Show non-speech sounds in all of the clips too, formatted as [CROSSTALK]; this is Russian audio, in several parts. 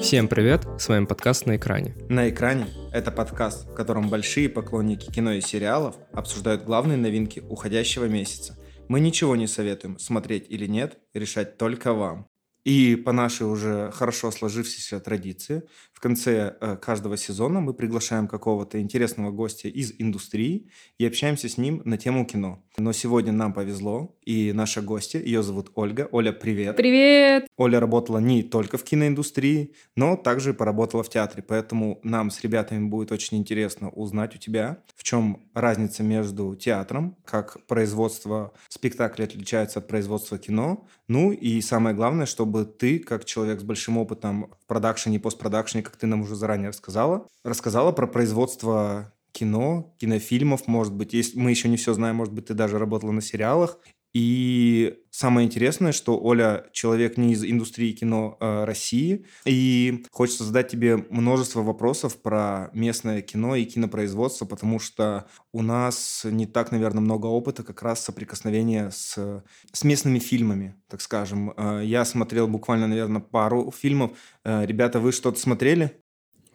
Всем привет, с вами подкаст «На экране». «На экране» — это подкаст, в котором большие поклонники кино и сериалов обсуждают главные новинки уходящего месяца. Мы ничего не советуем, смотреть или нет, решать только вам. И по нашей уже хорошо сложившейся традиции, в конце э, каждого сезона мы приглашаем какого-то интересного гостя из индустрии и общаемся с ним на тему кино. Но сегодня нам повезло, и наша гостья, ее зовут Ольга. Оля, привет. Привет. Оля работала не только в киноиндустрии, но также поработала в театре, поэтому нам с ребятами будет очень интересно узнать у тебя, в чем разница между театром, как производство спектакля отличается от производства кино, ну и самое главное, чтобы ты, как человек с большим опытом в продакшене и постпродакшене, как ты нам уже заранее рассказала, рассказала про производство кино, кинофильмов, может быть, если мы еще не все знаем, может быть, ты даже работала на сериалах. И самое интересное, что Оля человек не из индустрии кино э, России, и хочется задать тебе множество вопросов про местное кино и кинопроизводство, потому что у нас не так, наверное, много опыта как раз соприкосновения с, с местными фильмами, так скажем. Э, я смотрел буквально, наверное, пару фильмов. Э, ребята, вы что-то смотрели?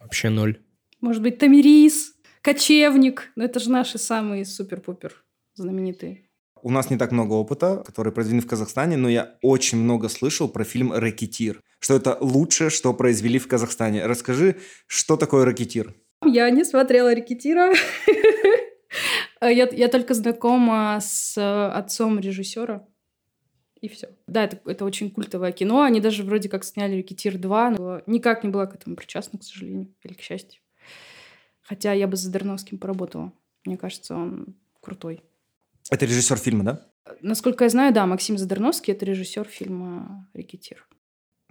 Вообще ноль. Может быть, Тамирис? Кочевник. Ну, это же наши самые супер-пупер знаменитые. У нас не так много опыта, который произведен в Казахстане, но я очень много слышал про фильм «Рэкетир», что это лучшее, что произвели в Казахстане. Расскажи, что такое «Рэкетир»? Я не смотрела «Рэкетира». [LAUGHS] Я, только знакома с отцом режиссера. И все. Да, это, это очень культовое кино. Они даже вроде как сняли «Рэкетир 2», но никак не была к этому причастна, к сожалению, или к счастью. Хотя я бы с Задорновским поработала. Мне кажется, он крутой. Это режиссер фильма, да? Насколько я знаю, да, Максим Задорновский – это режиссер фильма «Рекетир».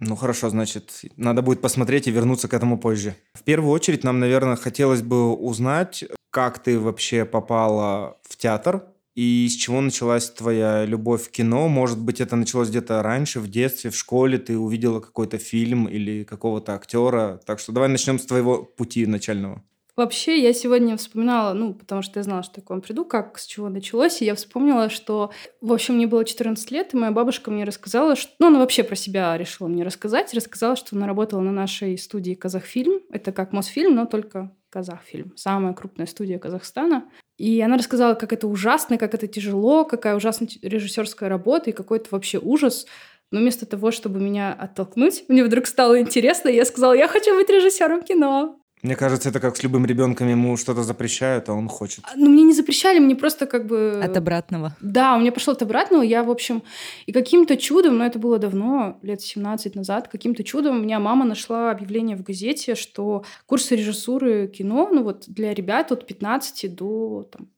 Ну хорошо, значит, надо будет посмотреть и вернуться к этому позже. В первую очередь нам, наверное, хотелось бы узнать, как ты вообще попала в театр и с чего началась твоя любовь к кино. Может быть, это началось где-то раньше, в детстве, в школе, ты увидела какой-то фильм или какого-то актера. Так что давай начнем с твоего пути начального. Вообще, я сегодня вспоминала, ну, потому что я знала, что я к вам приду, как, с чего началось, и я вспомнила, что, в общем, мне было 14 лет, и моя бабушка мне рассказала, что... Ну, она вообще про себя решила мне рассказать, рассказала, что она работала на нашей студии «Казахфильм». Это как Мосфильм, но только Казахфильм. Самая крупная студия Казахстана. И она рассказала, как это ужасно, как это тяжело, какая ужасная режиссерская работа и какой-то вообще ужас. Но вместо того, чтобы меня оттолкнуть, мне вдруг стало интересно, и я сказала, я хочу быть режиссером кино. Мне кажется, это как с любым ребенком, ему что-то запрещают, а он хочет. Ну, мне не запрещали, мне просто как бы... От обратного. Да, у меня пошло от обратного. Я, в общем, и каким-то чудом, но это было давно, лет 17 назад, каким-то чудом у меня мама нашла объявление в газете, что курсы режиссуры кино, ну вот для ребят от 15 до там,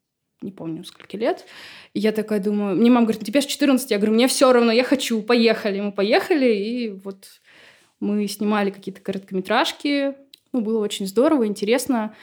не помню, сколько лет. И я такая думаю, мне мама говорит, ну тебе же 14. Я говорю, мне все равно, я хочу, поехали. Мы поехали, и вот мы снимали какие-то короткометражки, ну, было очень здорово, интересно.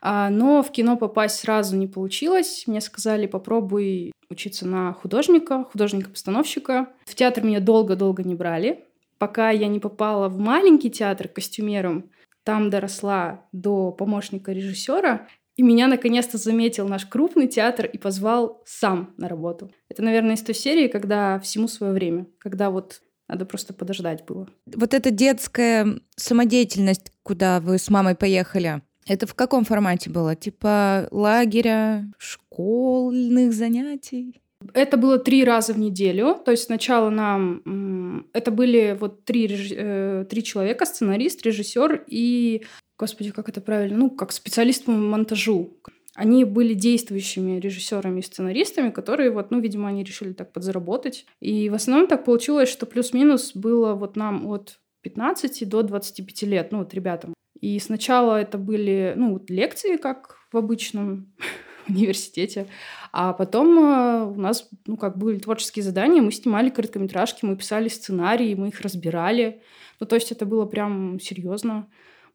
А, но в кино попасть сразу не получилось. Мне сказали, попробуй учиться на художника, художника-постановщика. В театр меня долго-долго не брали. Пока я не попала в маленький театр костюмером, там доросла до помощника режиссера, и меня наконец-то заметил наш крупный театр и позвал сам на работу. Это, наверное, из той серии, когда всему свое время, когда вот надо просто подождать было. Вот эта детская самодеятельность, куда вы с мамой поехали, это в каком формате было? Типа лагеря, школьных занятий? Это было три раза в неделю. То есть сначала нам... Это были вот три, э, три человека, сценарист, режиссер и... Господи, как это правильно? Ну, как специалист по монтажу. Они были действующими режиссерами и сценаристами, которые вот, ну, видимо, они решили так подзаработать. И в основном так получилось, что плюс-минус было вот нам от 15 до 25 лет, ну, вот ребятам. И сначала это были, ну, лекции, как в обычном [LAUGHS] университете, а потом э, у нас, ну, как были творческие задания, мы снимали короткометражки, мы писали сценарии, мы их разбирали. Ну, то есть это было прям серьезно.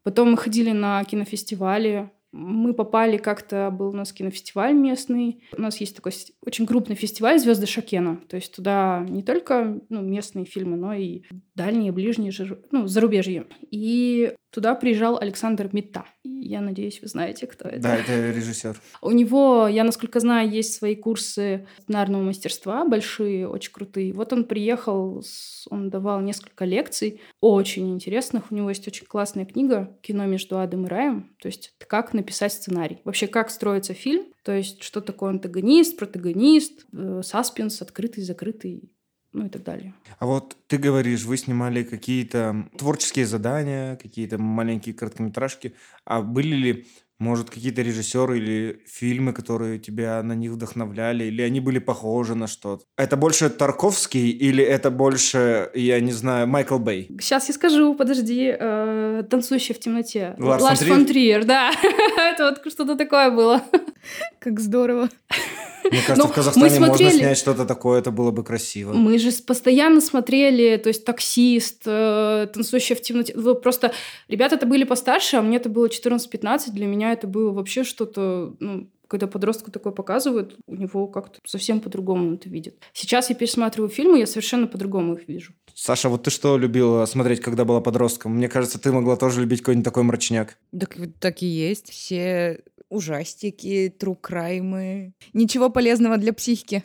Потом мы ходили на кинофестивали, мы попали как-то, был у нас кинофестиваль местный. У нас есть такой очень крупный фестиваль «Звезды Шакена». То есть туда не только ну, местные фильмы, но и дальние, ближние, ну, зарубежье. И Туда приезжал Александр Мита. Я надеюсь, вы знаете, кто это. Да, это режиссер. У него, я насколько знаю, есть свои курсы сценарного мастерства, большие, очень крутые. Вот он приехал, он давал несколько лекций, очень интересных. У него есть очень классная книга «Кино между адом и раем». То есть как написать сценарий. Вообще, как строится фильм. То есть что такое антагонист, протагонист, э, саспенс, открытый, закрытый ну и так далее. А вот ты говоришь, вы снимали какие-то творческие задания, какие-то маленькие короткометражки. А были ли, может, какие-то режиссеры или фильмы, которые тебя на них вдохновляли, или они были похожи на что-то? Это больше Тарковский или это больше, я не знаю, Майкл Бэй? Сейчас я скажу, подожди. Э, «Танцующий в темноте». Ларс, Ларс фон фон Триер, да. [LAUGHS] Это вот что-то такое было. Как здорово. Мне [LAUGHS] кажется, Ну, в Казахстане мы можно смотрели- снять что-то такое, это было бы красиво. Мы же постоянно смотрели, то есть «Таксист», э, «Танцующая в темноте». Вы Просто ребята это были постарше, а мне это было 14-15. Для меня это было вообще что-то... Ну, когда подростку такое показывают, у него как-то совсем по-другому это видит. Сейчас я пересматриваю фильмы, я совершенно по-другому их вижу. Саша, вот ты что любила смотреть, когда была подростком? Мне кажется, ты могла тоже любить какой-нибудь такой мрачняк. Так, так и есть. Все ужастики, трукраймы. Ничего полезного для психики.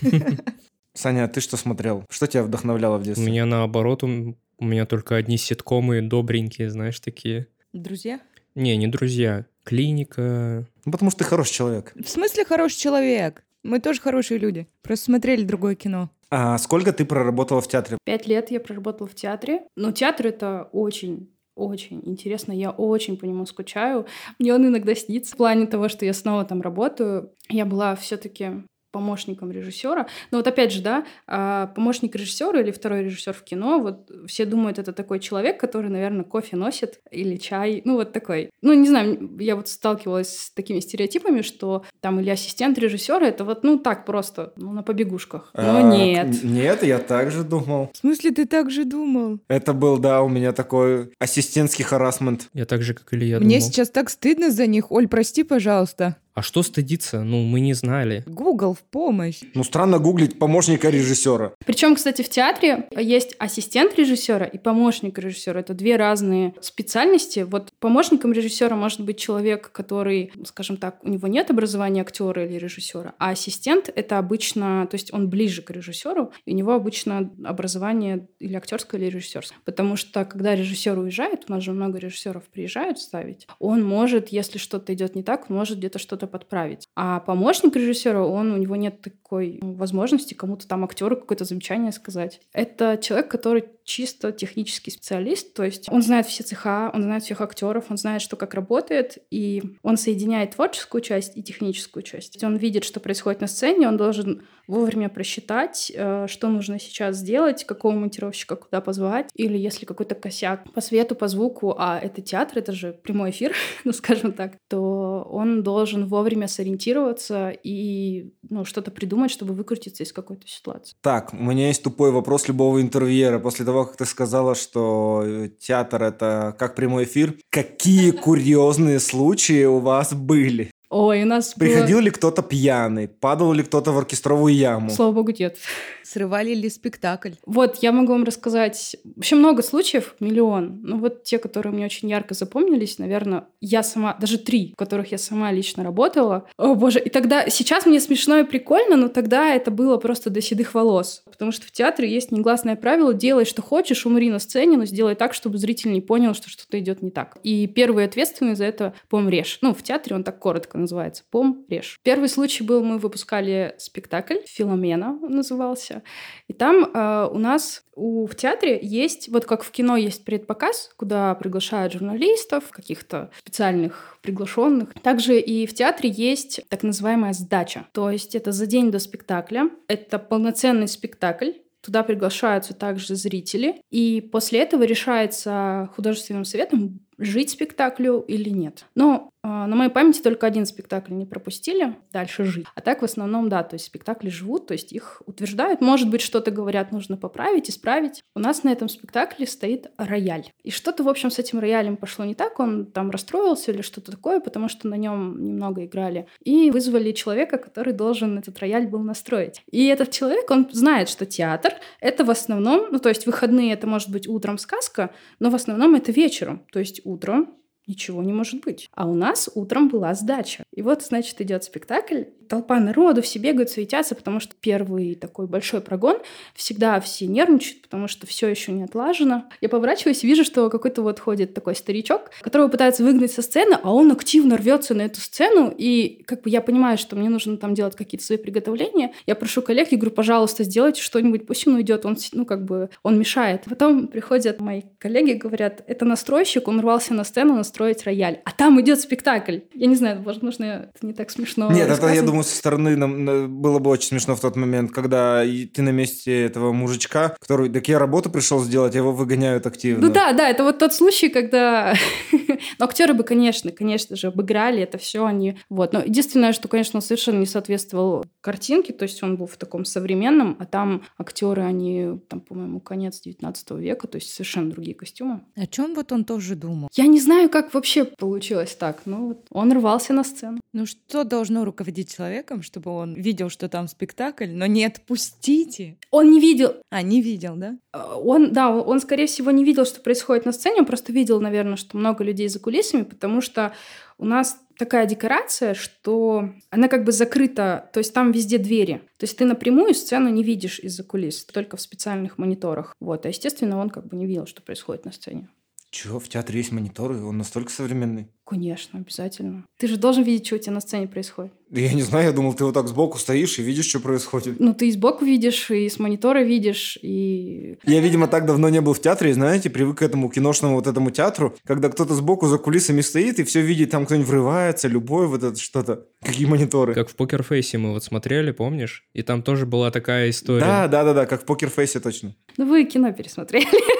[LAUGHS] Саня, а ты что смотрел? Что тебя вдохновляло в У детстве? меня наоборот, у у меня только одни ситкомы добренькие, знаешь, такие. Друзья? Не, не друзья. Клиника. Ну, потому что ты хороший человек. В смысле хороший человек? Мы тоже хорошие люди. Просто смотрели другое кино. А сколько ты проработала в театре? Пять лет я проработала в театре. Но театр — это очень очень интересно, я очень по нему скучаю. Мне он иногда снится в плане того, что я снова там работаю. Я была все-таки помощником режиссера. Но вот опять же, да, а, помощник режиссера или второй режиссер в кино, вот все думают, это такой человек, который, наверное, кофе носит или чай, ну вот такой. Ну, не знаю, я вот сталкивалась с такими стереотипами, что там или ассистент режиссера, это вот, ну, так просто, ну, на побегушках. Но А, нет. Нет, я также думал. В смысле ты так же думал? Это был, да, у меня такой ассистентский харасмент. Я так же, как и Илья Мне думал. сейчас так стыдно за них. Оль, прости, пожалуйста. А что стыдиться? Ну, мы не знали. Google в помощь. Ну, странно гуглить помощника режиссера. Причем, кстати, в театре есть ассистент режиссера и помощник режиссера. Это две разные специальности. Вот помощником режиссера может быть человек, который, скажем так, у него нет образования актера или режиссера, а ассистент это обычно, то есть он ближе к режиссеру, и у него обычно образование или актерское, или режиссерское. Потому что когда режиссер уезжает, у нас же много режиссеров приезжают ставить, он может, если что-то идет не так, он может где-то что-то подправить. А помощник режиссера, он, у него нет такой ну, возможности кому-то там актеру какое-то замечание сказать. Это человек, который чисто технический специалист, то есть он знает все цеха, он знает всех актеров, он знает, что как работает, и он соединяет творческую часть и техническую часть. Он видит, что происходит на сцене, он должен вовремя просчитать, э, что нужно сейчас сделать, какого монтировщика куда позвать, или если какой-то косяк по свету, по звуку, а это театр, это же прямой эфир, [LAUGHS] ну скажем так, то он должен вовремя сориентироваться и ну, что-то придумать, чтобы выкрутиться из какой-то ситуации. Так, у меня есть тупой вопрос любого интервьюера. После того, как ты сказала, что э, театр это как прямой эфир, какие курьезные случаи у вас были? Ой, у нас было- Приходил ли кто-то пьяный? Падал ли кто-то в оркестровую яму? Слава богу, нет. Срывали ли спектакль? Вот, я могу вам рассказать вообще много случаев, миллион. Ну вот те, которые мне очень ярко запомнились, наверное, я сама, даже три, в которых я сама лично работала. О боже, и тогда, сейчас мне смешно и прикольно, но тогда это было просто до седых волос. Потому что в театре есть негласное правило, делай, что хочешь, умри на сцене, но сделай так, чтобы зритель не понял, что что-то идет не так. И первый ответственный за это пом-режь. Ну, в театре он так коротко называется. Пом-режь. Первый случай был, мы выпускали спектакль, «Филомена» он назывался. И там э, у нас у, в театре есть, вот как в кино есть предпоказ, куда приглашают журналистов, каких-то специальных приглашенных. Также и в театре есть так называемая сдача. То есть это за день до спектакля. Это полноценный спектакль. Туда приглашаются также зрители. И после этого решается художественным советом, жить спектаклю или нет. Но на моей памяти только один спектакль не пропустили, дальше жить. А так в основном, да, то есть спектакли живут, то есть их утверждают. Может быть, что-то говорят, нужно поправить, исправить. У нас на этом спектакле стоит рояль. И что-то, в общем, с этим роялем пошло не так, он там расстроился или что-то такое, потому что на нем немного играли. И вызвали человека, который должен этот рояль был настроить. И этот человек, он знает, что театр — это в основном, ну, то есть выходные — это может быть утром сказка, но в основном это вечером. То есть утром ничего не может быть. А у нас утром была сдача. И вот, значит, идет спектакль, толпа народу, все бегают, суетятся, потому что первый такой большой прогон, всегда все нервничают, потому что все еще не отлажено. Я поворачиваюсь и вижу, что какой-то вот ходит такой старичок, которого пытаются выгнать со сцены, а он активно рвется на эту сцену, и как бы я понимаю, что мне нужно там делать какие-то свои приготовления. Я прошу коллег, я говорю, пожалуйста, сделайте что-нибудь, пусть он уйдет, он, ну, как бы, он мешает. Потом приходят мои коллеги, говорят, это настройщик, он рвался на сцену настроить рояль, а там идет спектакль. Я не знаю, возможно, это не так смешно. Нет, это, я думаю, со стороны нам было бы очень смешно в тот момент, когда ты на месте этого мужичка, который, так я работу пришел сделать, его выгоняют активно. Ну да, да, это вот тот случай, когда... [LAUGHS] Но актеры бы, конечно, конечно же, обыграли это все, они... Вот. Но единственное, что, конечно, он совершенно не соответствовал картинке, то есть он был в таком современном, а там актеры, они, там, по-моему, конец 19 века, то есть совершенно другие костюмы. О чем вот он тоже думал? Я не знаю, как вообще получилось так. Ну, вот он рвался на сцену. Ну, что должно руководить человеком, чтобы он видел, что там спектакль, но не отпустите? Он не видел. А, не видел, да? А, он, да, он, скорее всего, не видел, что происходит на сцене, он просто видел, наверное, что много людей за кулисами, потому что у нас такая декорация, что она как бы закрыта, то есть там везде двери. То есть ты напрямую сцену не видишь из-за кулис, только в специальных мониторах. Вот, а естественно, он как бы не видел, что происходит на сцене. Чего? В театре есть мониторы? Он настолько современный? Конечно, обязательно. Ты же должен видеть, что у тебя на сцене происходит. Да я не знаю, я думал, ты вот так сбоку стоишь и видишь, что происходит. Ну, ты и сбоку видишь, и с монитора видишь, и... Я, видимо, так давно не был в театре, знаете, привык к этому киношному вот этому театру, когда кто-то сбоку за кулисами стоит и все видит, там кто-нибудь врывается, любой вот это что-то. Какие мониторы? Как в покерфейсе мы вот смотрели, помнишь? И там тоже была такая история. Да, да, да, да, как в покерфейсе точно. Ну, вы кино пересмотрели. [LAUGHS]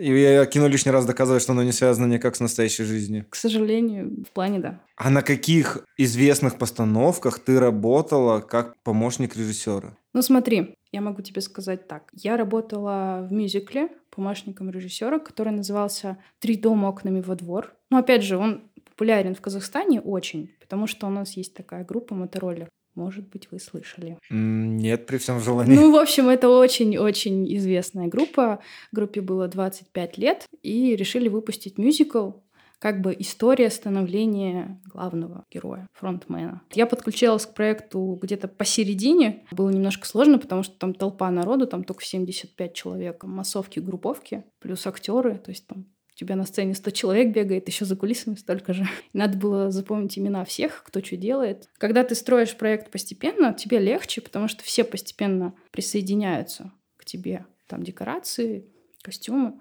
И я кино лишний раз доказывает, что оно не связано никак с настоящей жизнью. К сожалению, в плане да. А на каких известных постановках ты работала как помощник режиссера? Ну смотри, я могу тебе сказать так. Я работала в мюзикле помощником режиссера, который назывался «Три дома окнами во двор». Но опять же, он популярен в Казахстане очень, потому что у нас есть такая группа Мотороллер. Может быть, вы слышали. Нет, при всем желании. Ну, в общем, это очень-очень известная группа. Группе было 25 лет, и решили выпустить мюзикл как бы история становления главного героя, фронтмена. Я подключалась к проекту где-то посередине. Было немножко сложно, потому что там толпа народу, там только 75 человек, массовки, групповки, плюс актеры, то есть там тебя на сцене 100 человек бегает, еще за кулисами столько же. [LAUGHS] Надо было запомнить имена всех, кто что делает. Когда ты строишь проект постепенно, тебе легче, потому что все постепенно присоединяются к тебе. Там декорации, костюмы.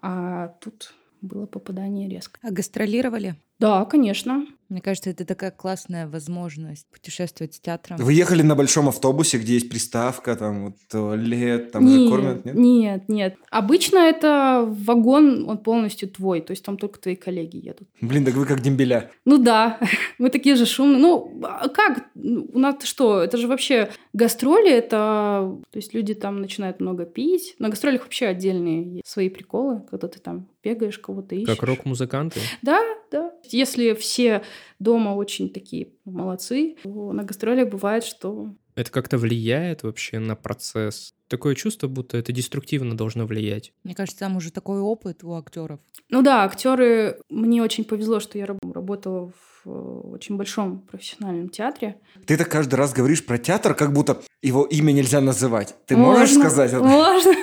А тут было попадание резко. А гастролировали? Да, конечно. Мне кажется, это такая классная возможность путешествовать с театром. Вы ехали на большом автобусе, где есть приставка, там вот туалет, там нет, же кормят, нет? Нет, нет. Обычно это вагон, он полностью твой, то есть там только твои коллеги едут. Блин, так вы как дембеля. Ну да, [LAUGHS] мы такие же шумные. Ну, а как? У нас что? Это же вообще гастроли, это... То есть люди там начинают много пить. На гастролях вообще отдельные свои приколы, когда ты там бегаешь, кого-то ищешь. Как рок-музыканты? Да, да. Если все дома очень такие молодцы, то на гастролях бывает, что... Это как-то влияет вообще на процесс? Такое чувство, будто это деструктивно должно влиять. Мне кажется, там уже такой опыт у актеров. Ну да, актеры. Мне очень повезло, что я работала в э, очень большом профессиональном театре. Ты так каждый раз говоришь про театр, как будто его имя нельзя называть. Ты можно, можешь сказать это? Можно.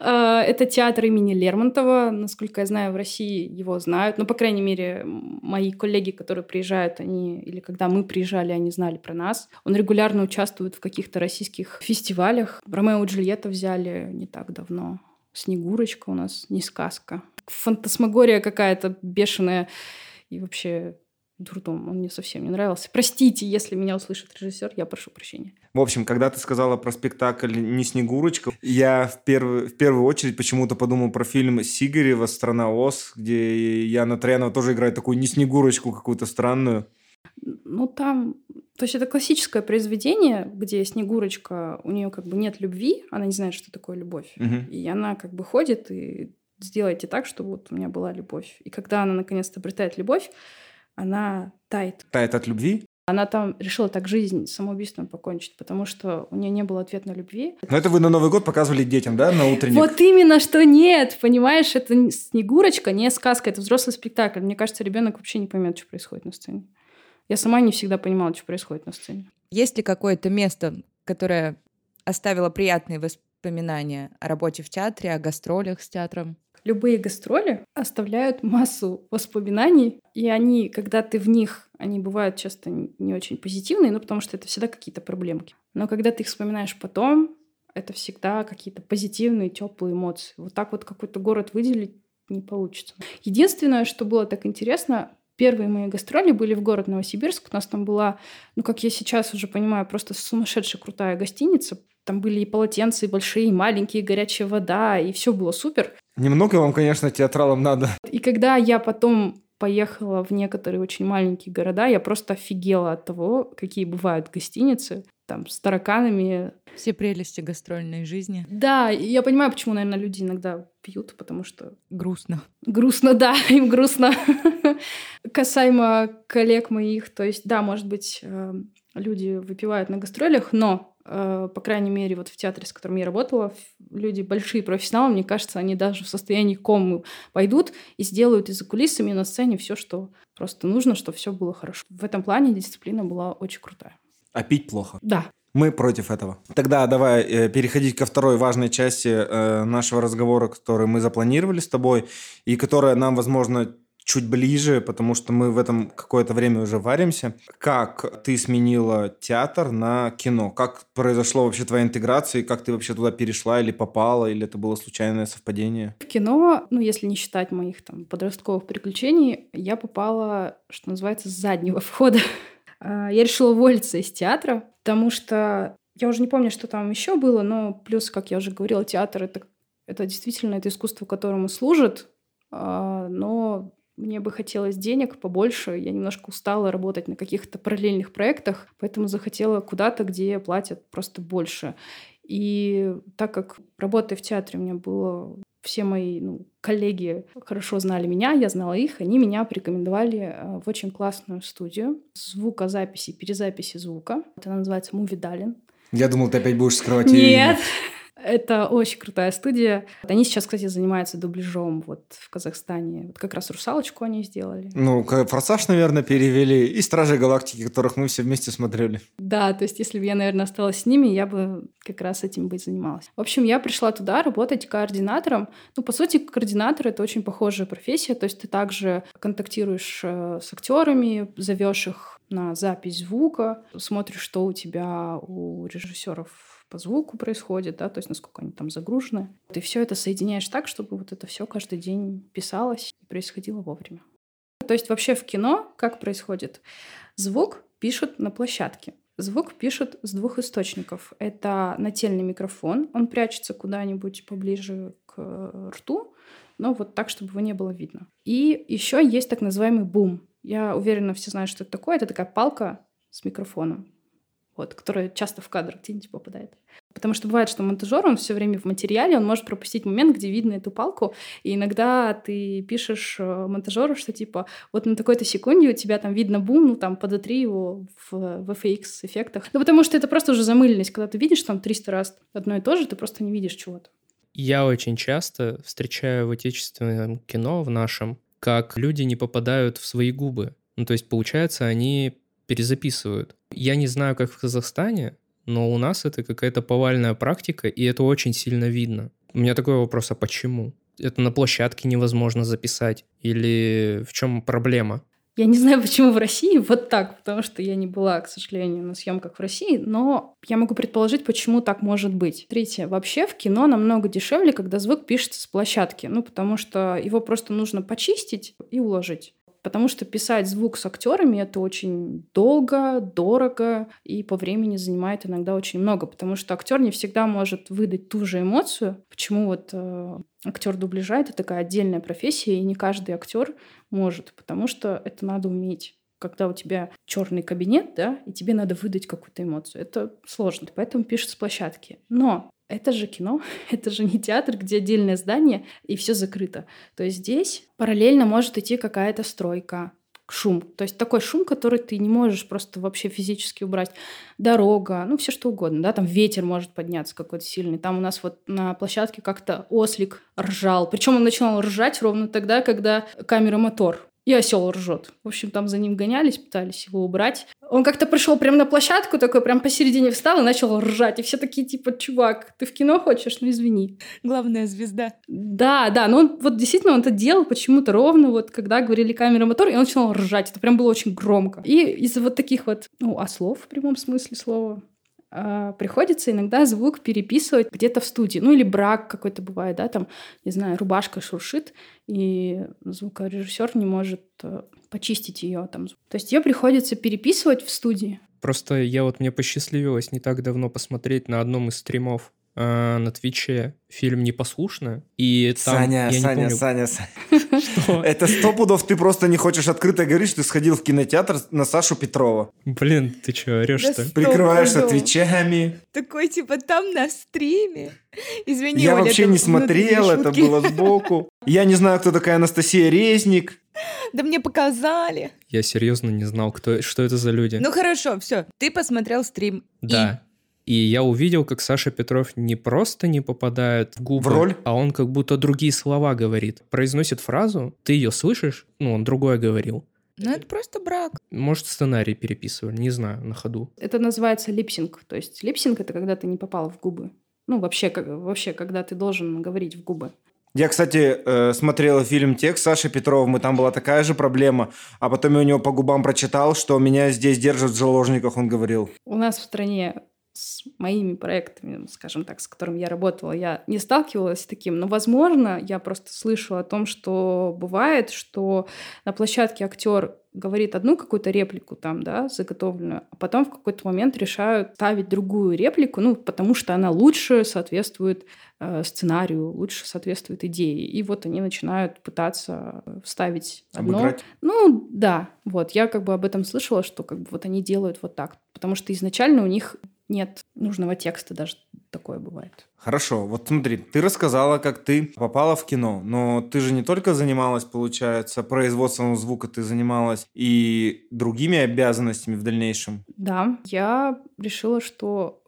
Э, это театр имени Лермонтова. Насколько я знаю, в России его знают. Ну, по крайней мере, мои коллеги, которые приезжают, они, или когда мы приезжали, они знали про нас. Он регулярно участвует в каких-то российских фестивалях. Ромео и Джульетта взяли не так давно. Снегурочка у нас не сказка. Фантасмагория какая-то бешеная. И вообще дурдом. Он мне совсем не нравился. Простите, если меня услышит режиссер, я прошу прощения. В общем, когда ты сказала про спектакль «Не Снегурочка», я в, перв... в первую очередь почему-то подумал про фильм Сигарева «Страна Оз», где Яна Троянова тоже играет такую не Снегурочку какую-то странную. Ну, там... То есть это классическое произведение, где Снегурочка, у нее как бы нет любви, она не знает, что такое любовь. Угу. И она как бы ходит и сделайте так, чтобы вот у меня была любовь. И когда она наконец-то обретает любовь, она тает. Тает от любви? Она там решила так жизнь самоубийством покончить, потому что у нее не было ответной любви. Но это вы на Новый год показывали детям, да, на утренник? Вот именно, что нет, понимаешь, это Снегурочка, не сказка, это взрослый спектакль. Мне кажется, ребенок вообще не поймет, что происходит на сцене. Я сама не всегда понимала, что происходит на сцене. Есть ли какое-то место, которое оставило приятные воспоминания о работе в театре, о гастролях с театром? Любые гастроли оставляют массу воспоминаний, и они, когда ты в них, они бывают часто не очень позитивные, ну, потому что это всегда какие-то проблемки. Но когда ты их вспоминаешь потом, это всегда какие-то позитивные, теплые эмоции. Вот так вот какой-то город выделить не получится. Единственное, что было так интересно, первые мои гастроли были в город Новосибирск. У нас там была, ну, как я сейчас уже понимаю, просто сумасшедшая крутая гостиница. Там были и полотенца, и большие, и маленькие, и горячая вода, и все было супер. Немного вам, конечно, театралам надо. И когда я потом поехала в некоторые очень маленькие города, я просто офигела от того, какие бывают гостиницы, там, с тараканами. Все прелести гастрольной жизни. Да, я понимаю, почему, наверное, люди иногда пьют, потому что... Грустно. Грустно, да, [LAUGHS] им грустно. Касаемо коллег моих, то есть, да, может быть, э, люди выпивают на гастролях, но по крайней мере, вот в театре, с которым я работала, люди большие профессионалы, мне кажется, они даже в состоянии комы пойдут и сделают из-за кулисами на сцене все, что просто нужно, чтобы все было хорошо. В этом плане дисциплина была очень крутая. А пить плохо? Да. Мы против этого. Тогда давай э, переходить ко второй важной части э, нашего разговора, который мы запланировали с тобой, и которая нам, возможно, чуть ближе, потому что мы в этом какое-то время уже варимся. Как ты сменила театр на кино? Как произошло вообще твоя интеграция? И как ты вообще туда перешла или попала? Или это было случайное совпадение? В кино, ну, если не считать моих там подростковых приключений, я попала, что называется, с заднего [LAUGHS] входа. А, я решила уволиться из театра, потому что я уже не помню, что там еще было, но плюс, как я уже говорила, театр это, это действительно это искусство, которому служит, а, но мне бы хотелось денег побольше. Я немножко устала работать на каких-то параллельных проектах, поэтому захотела куда-то, где платят просто больше. И так как работая в театре у меня было все мои ну, коллеги хорошо знали меня, я знала их, они меня порекомендовали э, в очень классную студию звукозаписи, перезаписи звука. Это называется Movie Darling. Я думал, ты опять будешь скрывать Нет, это очень крутая студия. Они сейчас, кстати, занимаются дубляжом вот в Казахстане. Вот как раз «Русалочку» они сделали. Ну, «Форсаж», наверное, перевели. И «Стражи Галактики», которых мы все вместе смотрели. Да, то есть если бы я, наверное, осталась с ними, я бы как раз этим бы и занималась. В общем, я пришла туда работать координатором. Ну, по сути, координатор — это очень похожая профессия. То есть ты также контактируешь э, с актерами, зовешь их на запись звука, смотришь, что у тебя у режиссеров по звуку происходит, да, то есть насколько они там загружены. Ты все это соединяешь так, чтобы вот это все каждый день писалось и происходило вовремя. То есть вообще в кино как происходит? Звук пишут на площадке. Звук пишут с двух источников. Это нательный микрофон, он прячется куда-нибудь поближе к рту, но вот так, чтобы его не было видно. И еще есть так называемый бум. Я уверена, все знают, что это такое. Это такая палка с микрофоном вот, которая часто в кадр где-нибудь попадает. Потому что бывает, что монтажер, он все время в материале, он может пропустить момент, где видно эту палку, и иногда ты пишешь э, монтажеру, что типа вот на такой-то секунде у тебя там видно бум, ну там подотри его в, в FX эффектах. Ну потому что это просто уже замыленность, когда ты видишь там 300 раз одно и то же, ты просто не видишь чего-то. Я очень часто встречаю в отечественном кино, в нашем, как люди не попадают в свои губы. Ну, то есть, получается, они перезаписывают. Я не знаю, как в Казахстане, но у нас это какая-то повальная практика, и это очень сильно видно. У меня такой вопрос, а почему? Это на площадке невозможно записать? Или в чем проблема? Я не знаю, почему в России вот так, потому что я не была, к сожалению, на съемках в России, но я могу предположить, почему так может быть. Третье. Вообще в кино намного дешевле, когда звук пишется с площадки, ну, потому что его просто нужно почистить и уложить Потому что писать звук с актерами это очень долго, дорого и по времени занимает иногда очень много, потому что актер не всегда может выдать ту же эмоцию. Почему вот э, актер дубляжа это такая отдельная профессия, и не каждый актер может, потому что это надо уметь когда у тебя черный кабинет, да, и тебе надо выдать какую-то эмоцию. Это сложно, поэтому пишут с площадки. Но это же кино, [LAUGHS] это же не театр, где отдельное здание и все закрыто. То есть здесь параллельно может идти какая-то стройка, шум. То есть такой шум, который ты не можешь просто вообще физически убрать. Дорога, ну все что угодно, да, там ветер может подняться какой-то сильный. Там у нас вот на площадке как-то ослик ржал. Причем он начинал ржать ровно тогда, когда камера мотор и осел ржет. В общем, там за ним гонялись, пытались его убрать. Он как-то пришел прямо на площадку, такой прям посередине встал и начал ржать. И все такие, типа, чувак, ты в кино хочешь? Ну, извини. Главная звезда. Да, да, но он вот действительно он это делал почему-то ровно, вот когда говорили камера мотор, и он начал ржать. Это прям было очень громко. И из-за вот таких вот, ну, ослов в прямом смысле слова, приходится иногда звук переписывать где-то в студии. Ну или брак какой-то бывает, да, там, не знаю, рубашка шуршит, и звукорежиссер не может э, почистить ее там. То есть ее приходится переписывать в студии. Просто я вот мне посчастливилось не так давно посмотреть на одном из стримов э, на Твиче фильм «Непослушно», и там... Саня, я Саня, не помню... Саня, Саня. Что? [LAUGHS] Это сто пудов ты просто не хочешь открыто говорить, что ты сходил в кинотеатр на Сашу Петрова. Блин, ты что, орешь-то? Да Прикрываешься твичами. Такой, типа, там на стриме. Извини, Я вообще не смотрел, это было сбоку. Я не знаю, кто такая Анастасия Резник. Да мне показали. Я серьезно не знал, кто, что это за люди. Ну хорошо, все. Ты посмотрел стрим. Да. И я увидел, как Саша Петров не просто не попадает в губы, В роль? а он как будто другие слова говорит. Произносит фразу, ты ее слышишь, ну, он другое говорил. Ну это просто брак. Может, сценарий переписывали, не знаю, на ходу. Это называется липсинг. То есть липсинг — это когда ты не попал в губы. Ну, вообще, как, вообще, когда ты должен говорить в губы. Я, кстати, э, смотрел фильм «Текст» Саши Петровым, и там была такая же проблема. А потом я у него по губам прочитал, что меня здесь держат в заложниках, он говорил. У нас в стране с моими проектами, скажем так, с которыми я работала, я не сталкивалась с таким, но, возможно, я просто слышала о том, что бывает, что на площадке актер говорит одну какую-то реплику там, да, заготовленную, а потом в какой-то момент решают ставить другую реплику, ну, потому что она лучше соответствует э, сценарию, лучше соответствует идее. И вот они начинают пытаться вставить одно. Обыграть. Ну, да, вот, я как бы об этом слышала, что как бы вот они делают вот так, потому что изначально у них нет нужного текста, даже такое бывает. Хорошо, вот смотри, ты рассказала, как ты попала в кино, но ты же не только занималась, получается, производством звука, ты занималась и другими обязанностями в дальнейшем. Да, я решила, что,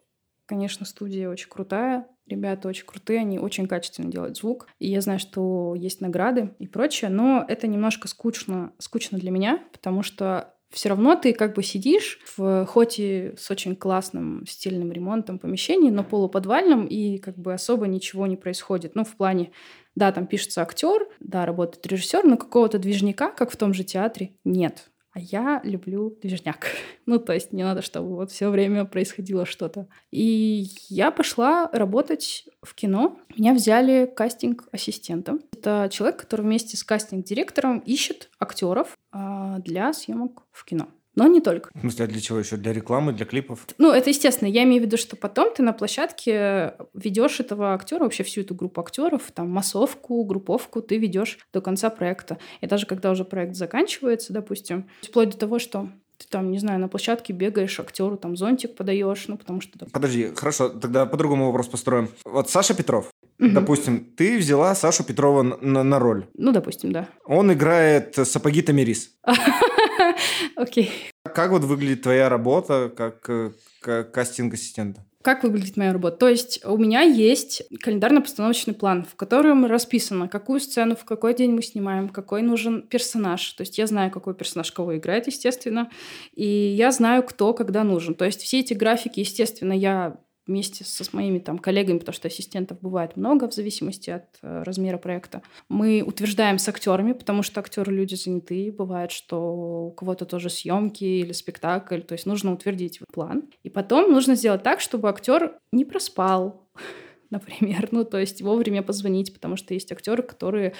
конечно, студия очень крутая, ребята очень крутые, они очень качественно делают звук, и я знаю, что есть награды и прочее, но это немножко скучно, скучно для меня, потому что все равно ты как бы сидишь в хоть и с очень классным стильным ремонтом помещении, но полуподвальном, и как бы особо ничего не происходит. Ну, в плане, да, там пишется актер, да, работает режиссер, но какого-то движняка, как в том же театре, нет. А я люблю движняк. [LAUGHS] Ну, то есть не надо, чтобы вот все время происходило что-то. И я пошла работать в кино. Меня взяли кастинг-ассистентом. Это человек, который вместе с кастинг-директором ищет актеров а, для съемок в кино. Но не только. В смысле, а для чего еще? Для рекламы, для клипов? Ну, это естественно. Я имею в виду, что потом ты на площадке ведешь этого актера, вообще всю эту группу актеров, там массовку, групповку ты ведешь до конца проекта. И даже когда уже проект заканчивается, допустим, вплоть до того, что ты там, не знаю, на площадке бегаешь, актеру там зонтик подаешь, ну, потому что... Подожди, хорошо, тогда по-другому вопрос построим. Вот Саша Петров, Мгм. допустим, ты взяла Сашу Петрова на, на роль. Ну, допустим, да. Он играет сапоги Тамирис. [LAUGHS] [LAUGHS] Окей. Как вот выглядит твоя работа как, э, как кастинг-ассистента? Как выглядит моя работа? То есть у меня есть календарно-постановочный план, в котором расписано, какую сцену в какой день мы снимаем, какой нужен персонаж. То есть я знаю, какой персонаж кого играет, естественно, и я знаю, кто когда нужен. То есть все эти графики, естественно, я вместе со с моими там коллегами, потому что ассистентов бывает много в зависимости от э, размера проекта. Мы утверждаем с актерами, потому что актеры люди занятые. Бывает, что у кого-то тоже съемки или спектакль, то есть нужно утвердить план. И потом нужно сделать так, чтобы актер не проспал, [LAUGHS] например, ну то есть вовремя позвонить, потому что есть актеры, которые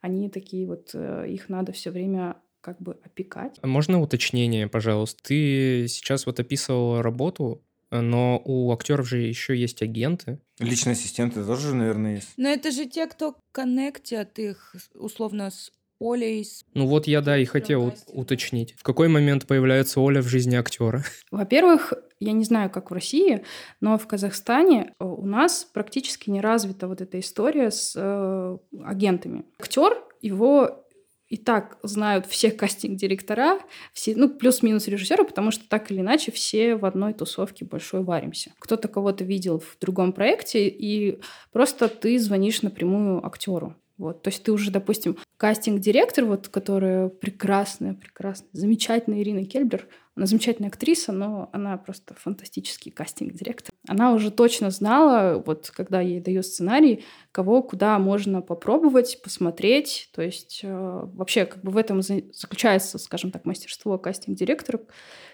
они такие вот, э, их надо все время как бы опекать. Можно уточнение, пожалуйста? Ты сейчас вот описывала работу, но у актеров же еще есть агенты. Личные ассистенты тоже, наверное, есть. Но это же те, кто коннектят их условно с Олей. С... Ну вот я, да, и хотел уточнить. В какой момент появляется Оля в жизни актера? [LAUGHS] Во-первых, я не знаю, как в России, но в Казахстане э, у нас практически не развита вот эта история с э, агентами. Актер, его и так знают все кастинг-директора, все, ну, плюс-минус режиссеры, потому что так или иначе все в одной тусовке большой варимся. Кто-то кого-то видел в другом проекте, и просто ты звонишь напрямую актеру. Вот, то есть ты уже, допустим, кастинг-директор, вот, которая прекрасная, прекрасная, замечательная Ирина Кельбер, она замечательная актриса, но она просто фантастический кастинг-директор. Она уже точно знала, вот когда ей дают сценарий, кого куда можно попробовать, посмотреть. То есть э, вообще как бы в этом заключается, скажем так, мастерство кастинг-директора,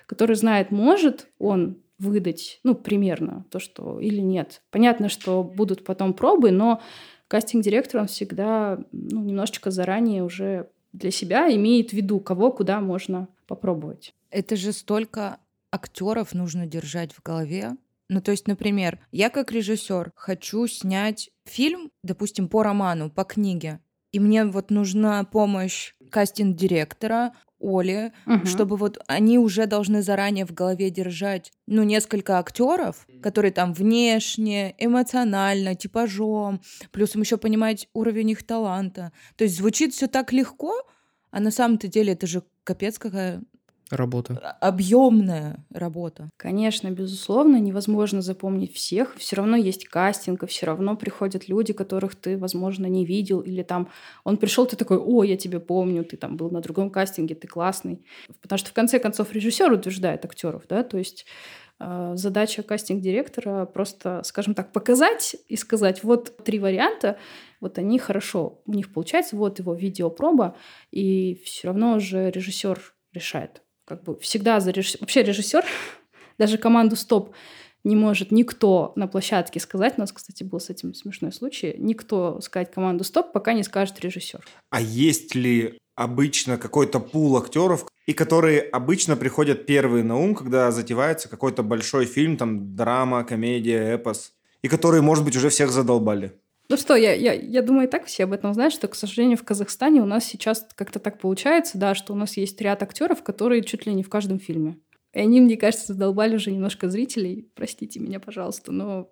который знает, может он выдать, ну, примерно то, что или нет. Понятно, что будут потом пробы, но кастинг-директор, он всегда ну, немножечко заранее уже для себя имеет в виду, кого куда можно попробовать. Это же столько актеров нужно держать в голове. Ну, то есть, например, я как режиссер хочу снять фильм, допустим, по роману, по книге, и мне вот нужна помощь кастинг-директора, Оли, угу. чтобы вот они уже должны заранее в голове держать, ну, несколько актеров, которые там внешне, эмоционально, типажом, плюс им еще понимать уровень их таланта. То есть звучит все так легко, а на самом-то деле это же капец какая работа. Объемная работа. Конечно, безусловно, невозможно запомнить всех. Все равно есть кастинг, и все равно приходят люди, которых ты, возможно, не видел, или там он пришел, ты такой, о, я тебя помню, ты там был на другом кастинге, ты классный. Потому что в конце концов режиссер утверждает актеров, да, то есть э, задача кастинг-директора просто, скажем так, показать и сказать, вот три варианта, вот они хорошо, у них получается, вот его видеопроба, и все равно уже режиссер решает как бы всегда за режиссер... Вообще режиссер, [LAUGHS] даже команду «Стоп» не может никто на площадке сказать. У нас, кстати, был с этим смешной случай. Никто сказать команду «Стоп», пока не скажет режиссер. А есть ли обычно какой-то пул актеров, и которые обычно приходят первые на ум, когда затевается какой-то большой фильм, там драма, комедия, эпос, и которые, может быть, уже всех задолбали? Ну что, я, я, я думаю, и так все об этом знают, что, к сожалению, в Казахстане у нас сейчас как-то так получается, да, что у нас есть ряд актеров, которые чуть ли не в каждом фильме. И они, мне кажется, задолбали уже немножко зрителей. Простите меня, пожалуйста, но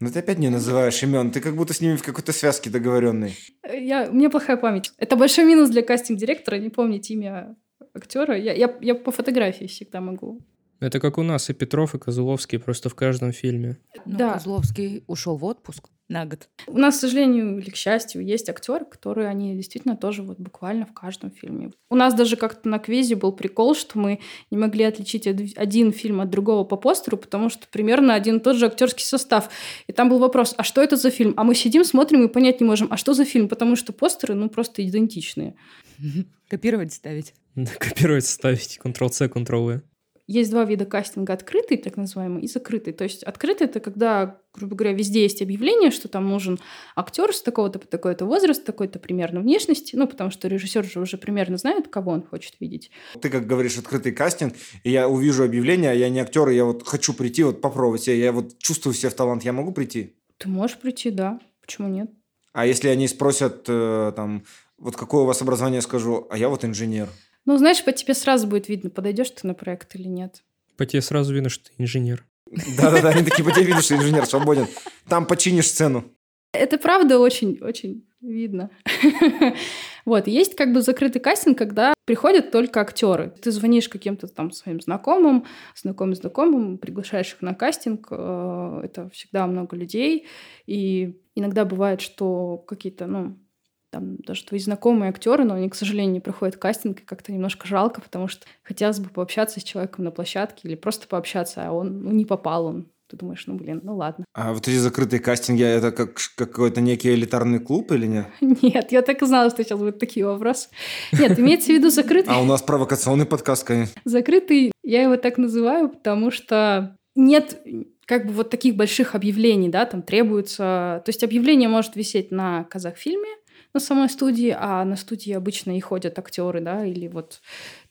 ну ты опять не называешь имен, ты как будто с ними в какой-то связке договоренный. Я, у меня плохая память. Это большой минус для кастинг-директора, не помнить имя актера. Я, я, я по фотографии всегда могу. Это как у нас и Петров, и Козловский просто в каждом фильме. Ну, да. Козловский ушел в отпуск на год. У нас, к сожалению или к счастью, есть актеры, которые они действительно тоже вот буквально в каждом фильме. У нас даже как-то на квизе был прикол, что мы не могли отличить один фильм от другого по постеру, потому что примерно один и тот же актерский состав. И там был вопрос, а что это за фильм? А мы сидим, смотрим и понять не можем, а что за фильм? Потому что постеры, ну, просто идентичные. Копировать, ставить. [LAUGHS] Копировать, ставить. Ctrl-C, Ctrl-V. Есть два вида кастинга, открытый, так называемый, и закрытый. То есть открытый — это когда, грубо говоря, везде есть объявление, что там нужен актер с такого-то по такой-то возраст, такой-то примерно внешности, ну, потому что режиссер же уже примерно знает, кого он хочет видеть. Ты, как говоришь, открытый кастинг, и я увижу объявление, а я не актер, и я вот хочу прийти, вот попробовать себя, я вот чувствую себя в талант, я могу прийти? Ты можешь прийти, да. Почему нет? А если они спросят, э, там, вот какое у вас образование, я скажу, а я вот инженер. Ну, знаешь, по тебе сразу будет видно, подойдешь ты на проект или нет. По тебе сразу видно, что ты инженер. Да-да-да, они такие, по тебе видно, что инженер свободен. Там починишь сцену. Это правда очень-очень видно. [LAUGHS] Вот, есть как бы закрытый кастинг, когда приходят только актеры. Ты звонишь каким-то там своим знакомым, знакомым знакомым, приглашаешь их на кастинг. Э, это всегда много людей. И иногда бывает, что какие-то, ну, там даже твои знакомые актеры, но они, к сожалению, не проходят кастинг, и как-то немножко жалко, потому что хотелось бы пообщаться с человеком на площадке или просто пообщаться, а он ну, не попал, он ты думаешь, ну блин, ну ладно. А вот эти закрытые кастинги, это как какой-то некий элитарный клуб или нет? [LAUGHS] Нет, я так и знала, что сейчас будут такие вопросы. Нет, имеется в виду закрытый... А у нас провокационный подкаст, конечно. Закрытый, я его так называю, потому что нет как бы вот таких больших объявлений, да, там требуется... То есть объявление может висеть на казахфильме, на самой студии, а на студии обычно и ходят актеры, да, или вот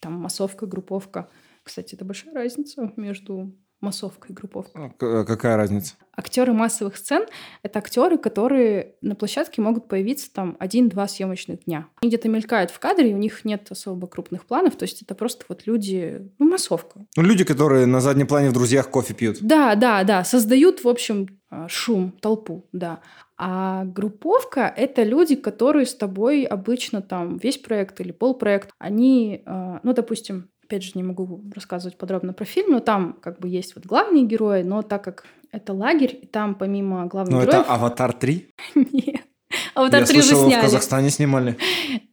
там массовка, групповка. Кстати, это большая разница между массовкой и групповкой. А, какая разница? Актеры массовых сцен — это актеры, которые на площадке могут появиться там один-два съемочных дня. Они где-то мелькают в кадре, и у них нет особо крупных планов, то есть это просто вот люди, ну, массовка. Ну, люди, которые на заднем плане в «Друзьях» кофе пьют. Да, да, да, создают, в общем, а, шум, толпу, да. А групповка — это люди, которые с тобой обычно там весь проект или полпроект, они, а, ну, допустим, опять же, не могу рассказывать подробно про фильм, но там как бы есть вот главные герои, но так как это лагерь, и там помимо главных но героев... это «Аватар 3»? [LAUGHS] Нет. «Аватар Я 3» уже слышал, сняли. в Казахстане снимали.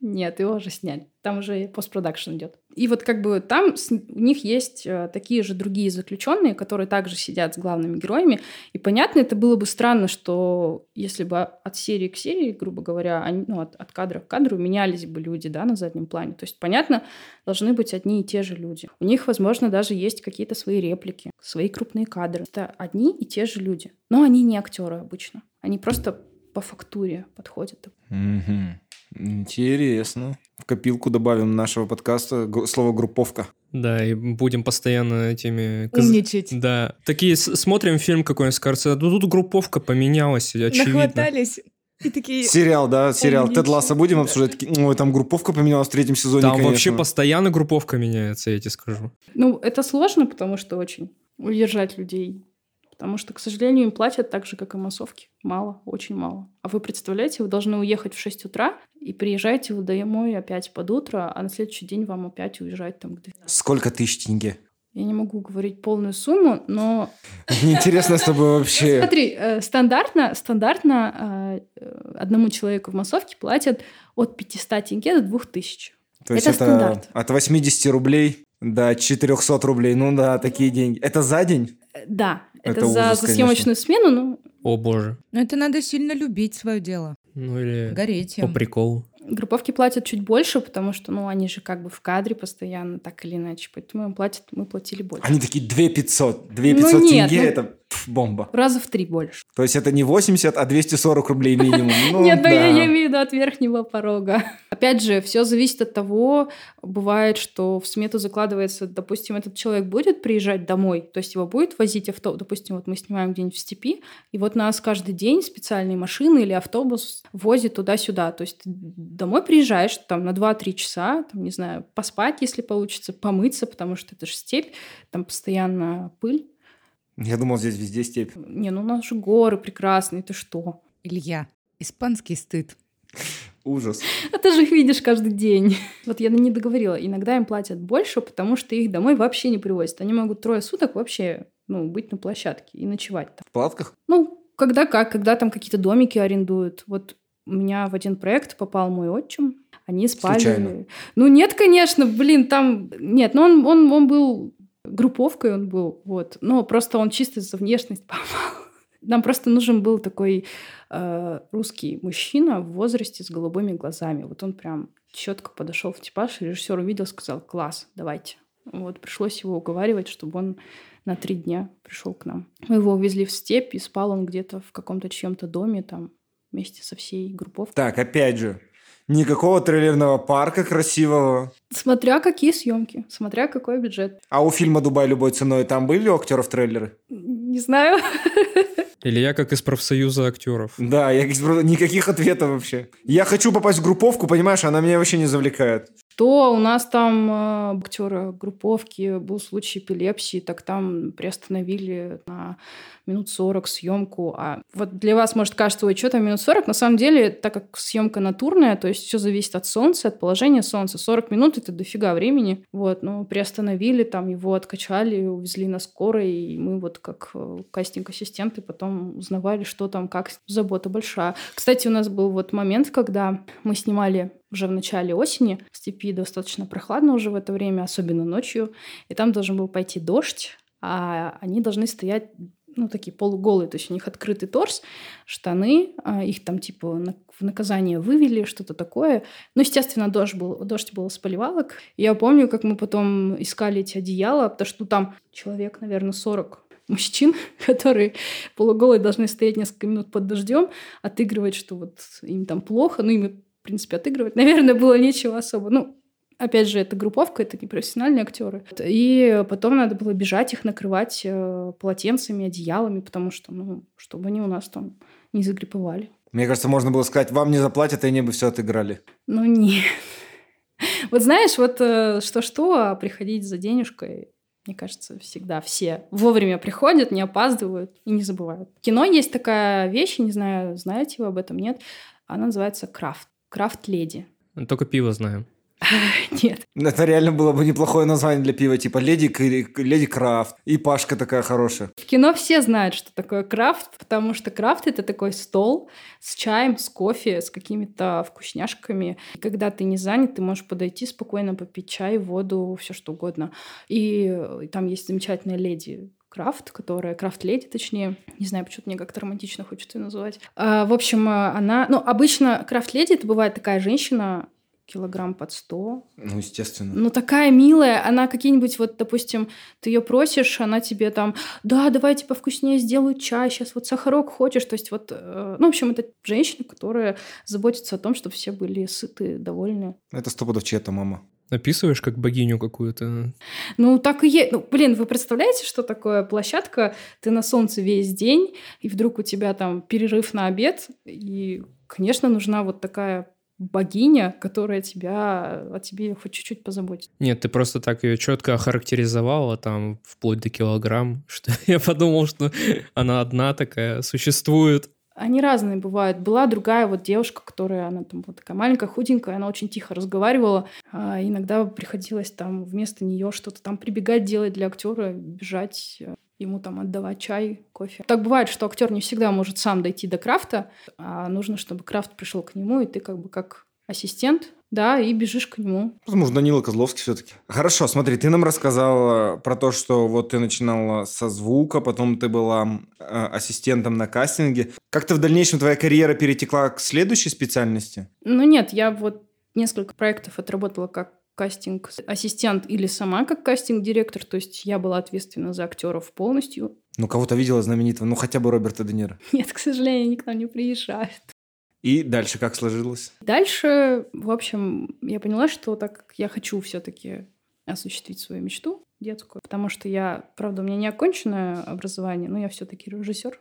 Нет, его уже сняли. Там уже постпродакшн идет. И вот как бы там с- у них есть э, такие же другие заключенные, которые также сидят с главными героями. И понятно, это было бы странно, что если бы от серии к серии, грубо говоря, они, ну, от, от кадра к кадру менялись бы люди, да, на заднем плане. То есть, понятно, должны быть одни и те же люди. У них, возможно, даже есть какие-то свои реплики, свои крупные кадры. Это одни и те же люди. Но они не актеры обычно. Они просто по фактуре подходят. Мгм. Интересно. В копилку добавим нашего подкаста слово «групповка». Да, и будем постоянно этими... Умничать. Да. Такие, смотрим фильм какой-нибудь, кажется, ну тут групповка поменялась, очевидно. Нахватались. И такие... Сериал, да, сериал. Тед. Ласса будем обсуждать? Ой, там групповка поменялась в третьем сезоне, Там конечно». вообще постоянно групповка меняется, я тебе скажу. Ну, это сложно, потому что очень удержать людей. Потому что, к сожалению, им платят так же, как и массовки. Мало, очень мало. А вы представляете, вы должны уехать в 6 утра и приезжаете вы домой опять под утро, а на следующий день вам опять уезжать там к 12. Сколько тысяч тенге? Я не могу говорить полную сумму, но Неинтересно с тобой [LAUGHS] вообще. смотри, э, стандартно, стандартно э, одному человеку в массовке платят от 500 тенге до 2000. То есть Это это стандарт. от 80 рублей до 400 рублей. Ну да, такие деньги. Это за день? Да, это, Это за, ужас, за конечно. съемочную смену, ну, О боже. Но это надо сильно любить свое дело. Ну или Гореть по приколу. Групповки платят чуть больше, потому что, ну, они же как бы в кадре постоянно, так или иначе. Поэтому им платят, мы платили больше. Они такие 2 500. 2 500 Ну нет, тенге ну- это пф, бомба. Раза в три больше. То есть это не 80, а 240 рублей минимум. [LAUGHS] Ну, Нет, да, я, да. я имею в виду от верхнего порога. Опять же, все зависит от того, бывает, что в смету закладывается, допустим, этот человек будет приезжать домой, то есть его будет возить автобус, допустим, вот мы снимаем где-нибудь в степи, и вот нас каждый день специальные машины или автобус возит туда-сюда. То есть ты домой приезжаешь там на 2-3 часа, там, не знаю, поспать, если получится, помыться, потому что это же степь, там постоянно пыль. Я думал, здесь везде степь. Не, ну у нас же горы прекрасные, ты что? Илья, испанский стыд. Ужас. А ты же их видишь каждый день. Вот я не договорила. Иногда им платят больше, потому что их домой вообще не привозят. Они могут трое суток вообще ну, быть на площадке и ночевать там. В палатках? Ну, когда как, когда там какие-то домики арендуют. Вот у меня в один проект попал мой отчим. Они спали... Случайно? Ну, нет, конечно, блин, там... Нет, ну он, он, он был... Групповкой он был, вот. Но просто он чисто за внешность [LAUGHS] попал. Нам просто нужен был такой э, русский мужчина в возрасте с голубыми глазами. Вот он прям четко подошел в типаж, режиссер увидел, сказал, класс, давайте. Вот пришлось его уговаривать, чтобы он на три дня пришел к нам. Мы его увезли в степь, и спал он где-то в каком-то чьем-то доме там вместе со всей групповкой. Так, опять же, никакого трейлерного парка красивого. Смотря какие съемки, смотря какой бюджет. А у фильма «Дубай любой ценой» там были у актеров трейлеры? Не знаю. Или я как из профсоюза актеров. Да, я никаких ответов вообще. Я хочу попасть в групповку, понимаешь, она меня вообще не завлекает. Что у нас там э, актера групповки был случай эпилепсии, так там приостановили на минут 40 съемку. А вот для вас может кажется, ой, что там минут 40? На самом деле, так как съемка натурная, то есть все зависит от солнца, от положения солнца. 40 минут это дофига времени. Вот, ну, приостановили, там его откачали, увезли на скорой, и мы вот как э, кастинг-ассистенты потом узнавали, что там, как. Забота большая. Кстати, у нас был вот момент, когда мы снимали уже в начале осени. В степи достаточно прохладно уже в это время, особенно ночью. И там должен был пойти дождь, а они должны стоять ну, такие полуголые, то есть у них открытый торс, штаны, а их там типа в наказание вывели, что-то такое. Ну, естественно, дождь был, дождь был с поливалок. Я помню, как мы потом искали эти одеяла, потому что там человек, наверное, 40 мужчин, [LAUGHS] которые полуголые должны стоять несколько минут под дождем, отыгрывать, что вот им там плохо, ну, им принципе, отыгрывать, [LAUGHS] наверное, было нечего особо. Ну, Опять же, это групповка, это не профессиональные актеры. И потом надо было бежать их накрывать э, полотенцами, одеялами, потому что, ну, чтобы они у нас там не загриповали. Мне кажется, можно было сказать, вам не заплатят, и они бы все отыграли. Ну, нет. [LAUGHS] Вот знаешь, вот э, что-что, а приходить за денежкой, мне кажется, всегда все вовремя приходят, не опаздывают и не забывают. В кино есть такая вещь, не знаю, знаете вы об этом, нет? Она называется крафт. Крафт-леди. Только пиво знаем. [LAUGHS] Нет. Это реально было бы неплохое название для пива, типа Леди, Леди Крафт. И Пашка такая хорошая. В кино все знают, что такое крафт, потому что крафт — это такой стол с чаем, с кофе, с какими-то вкусняшками. И когда ты не занят, ты можешь подойти спокойно попить чай, воду, все что угодно. И, и там есть замечательная леди Крафт, которая Крафт-леди, точнее. Не знаю, почему-то мне как-то романтично хочется ее называть. А, в общем, она... Ну, обычно Крафт-леди — это бывает такая женщина, килограмм под сто. Ну, естественно. Ну, такая милая. Она какие-нибудь, вот, допустим, ты ее просишь, она тебе там, да, давай типа вкуснее сделаю чай, сейчас вот сахарок хочешь. То есть вот, э, ну, в общем, это женщина, которая заботится о том, чтобы все были сыты, довольны. Это сто пудов чья-то мама. Описываешь как богиню какую-то. Ну, так и есть. Ну, блин, вы представляете, что такое площадка? Ты на солнце весь день, и вдруг у тебя там перерыв на обед, и, конечно, нужна вот такая богиня, которая тебя о тебе хоть чуть-чуть позаботится. Нет, ты просто так ее четко охарактеризовала, там, вплоть до килограмм, [LAUGHS] что я подумал, что она одна такая существует. Они разные бывают. Была другая вот девушка, которая, она там была такая маленькая, худенькая, она очень тихо разговаривала. А иногда приходилось там вместо нее что-то там прибегать делать для актера, бежать э, ему там отдавать чай, кофе. Так бывает, что актер не всегда может сам дойти до крафта, а нужно, чтобы крафт пришел к нему, и ты как бы как ассистент, да, и бежишь к нему. Возможно, Данила Козловский все-таки. Хорошо, смотри, ты нам рассказала про то, что вот ты начинала со звука, потом ты была э, ассистентом на кастинге. Как-то в дальнейшем твоя карьера перетекла к следующей специальности? Ну нет, я вот несколько проектов отработала как кастинг-ассистент или сама как кастинг-директор, то есть я была ответственна за актеров полностью. Ну, кого-то видела знаменитого, ну, хотя бы Роберта Де Ниро. Нет, к сожалению, никто не приезжает. И дальше как сложилось? Дальше, в общем, я поняла, что так как я хочу все-таки осуществить свою мечту детскую, потому что я, правда, у меня не оконченное образование, но я все-таки режиссер.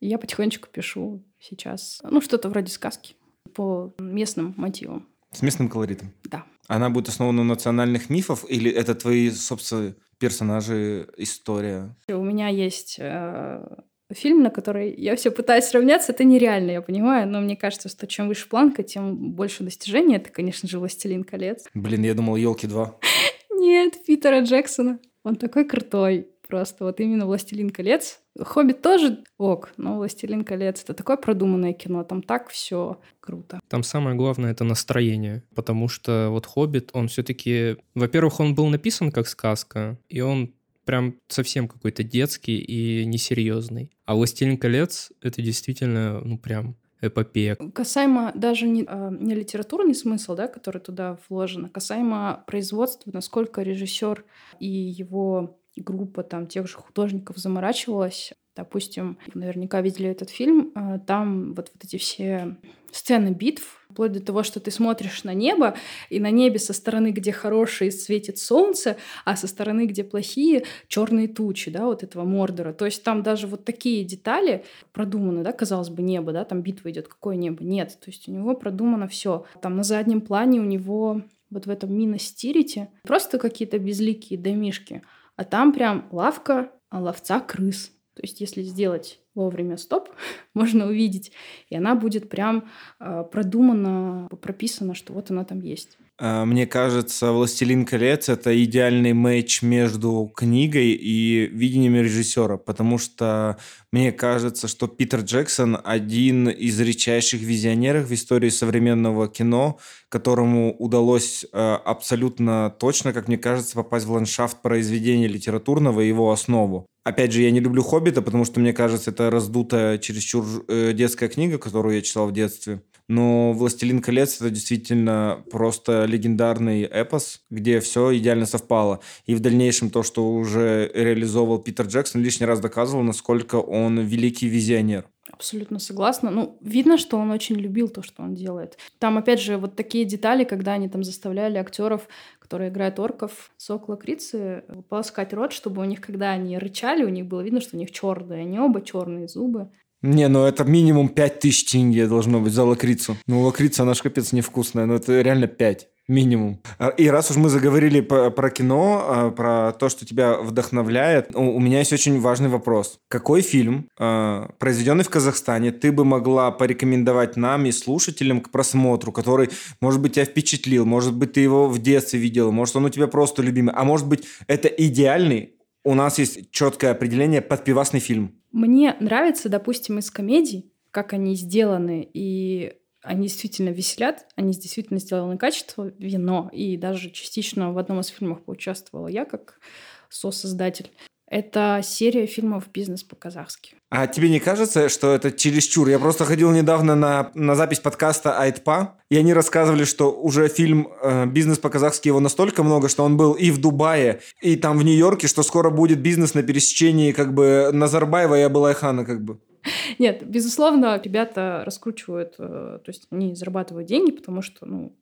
И я потихонечку пишу сейчас, ну, что-то вроде сказки по местным мотивам. С местным колоритом? Да. Она будет основана на национальных мифов или это твои, собственно, персонажи, история? У меня есть э, фильм, на который я все пытаюсь сравняться. Это нереально, я понимаю, но мне кажется, что чем выше планка, тем больше достижений. Это, конечно же, «Властелин колец». Блин, я думал, елки 2. [LAUGHS] Нет, Питера Джексона. Он такой крутой. Просто вот именно «Властелин колец». «Хоббит» тоже ок, но «Властелин колец» — это такое продуманное кино, там так все круто. Там самое главное — это настроение, потому что вот «Хоббит», он все таки Во-первых, он был написан как сказка, и он прям совсем какой-то детский и несерьезный. А «Властелин колец» — это действительно, ну, прям эпопея. Касаемо даже не, а, не литературный смысл, да, который туда вложен, а касаемо производства, насколько режиссер и его группа там тех же художников заморачивалась. Допустим, наверняка видели этот фильм, а, там вот, вот эти все сцены битв, вплоть до того, что ты смотришь на небо, и на небе со стороны, где хорошие, светит солнце, а со стороны, где плохие, черные тучи, да, вот этого Мордора. То есть там даже вот такие детали продуманы, да, казалось бы, небо, да, там битва идет, какое небо? Нет, то есть у него продумано все. Там на заднем плане у него вот в этом Миностирите просто какие-то безликие домишки, а там прям лавка ловца крыс. То есть если сделать вовремя стоп, [LAUGHS] можно увидеть, и она будет прям э, продумана, прописана, что вот она там есть. А, мне кажется, «Властелин колец» — это идеальный матч между книгой и видением режиссера, потому что мне кажется, что Питер Джексон один из редчайших визионеров в истории современного кино, которому удалось э, абсолютно точно, как мне кажется, попасть в ландшафт произведения литературного и его основу. Опять же, я не люблю «Хоббита», потому что, мне кажется, это раздутая чересчур э, детская книга, которую я читал в детстве. Но «Властелин колец» — это действительно просто легендарный эпос, где все идеально совпало. И в дальнейшем то, что уже реализовал Питер Джексон, лишний раз доказывал, насколько он великий визионер. Абсолютно согласна. Ну, видно, что он очень любил то, что он делает. Там, опять же, вот такие детали, когда они там заставляли актеров, которые играют орков, сок лакрицы, полоскать рот, чтобы у них, когда они рычали, у них было видно, что у них черные, они оба черные зубы. Не, ну это минимум 5000 тенге должно быть за лакрицу. Ну, лакрица, она ж капец невкусная, но это реально 5. Минимум. А, и раз уж мы заговорили про кино, а, про то, что тебя вдохновляет, у меня есть очень важный вопрос. Какой фильм, а, произведенный в Казахстане, ты бы могла порекомендовать нам и слушателям к просмотру, который, может быть, тебя впечатлил, может быть, ты его в детстве видел, может, он у тебя просто любимый, а может быть, это идеальный, у нас есть четкое определение, подпивасный фильм. Мне нравится, допустим, из комедий, как они сделаны, и они действительно веселят, они действительно сделаны качество, вино, и даже частично в одном из фильмов поучаствовала я как сосоздатель. Это серия фильмов «Бизнес по-казахски». А тебе не кажется, что это чересчур? Я просто ходил недавно на, на запись подкаста «Айтпа», и они рассказывали, что уже фильм э, «Бизнес по-казахски» его настолько много, что он был и в Дубае, и там в Нью-Йорке, что скоро будет бизнес на пересечении как бы Назарбаева и Абылайхана как бы. [LAUGHS] Нет, безусловно, ребята раскручивают, э, то есть они зарабатывают деньги, потому что, ну,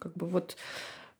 как бы вот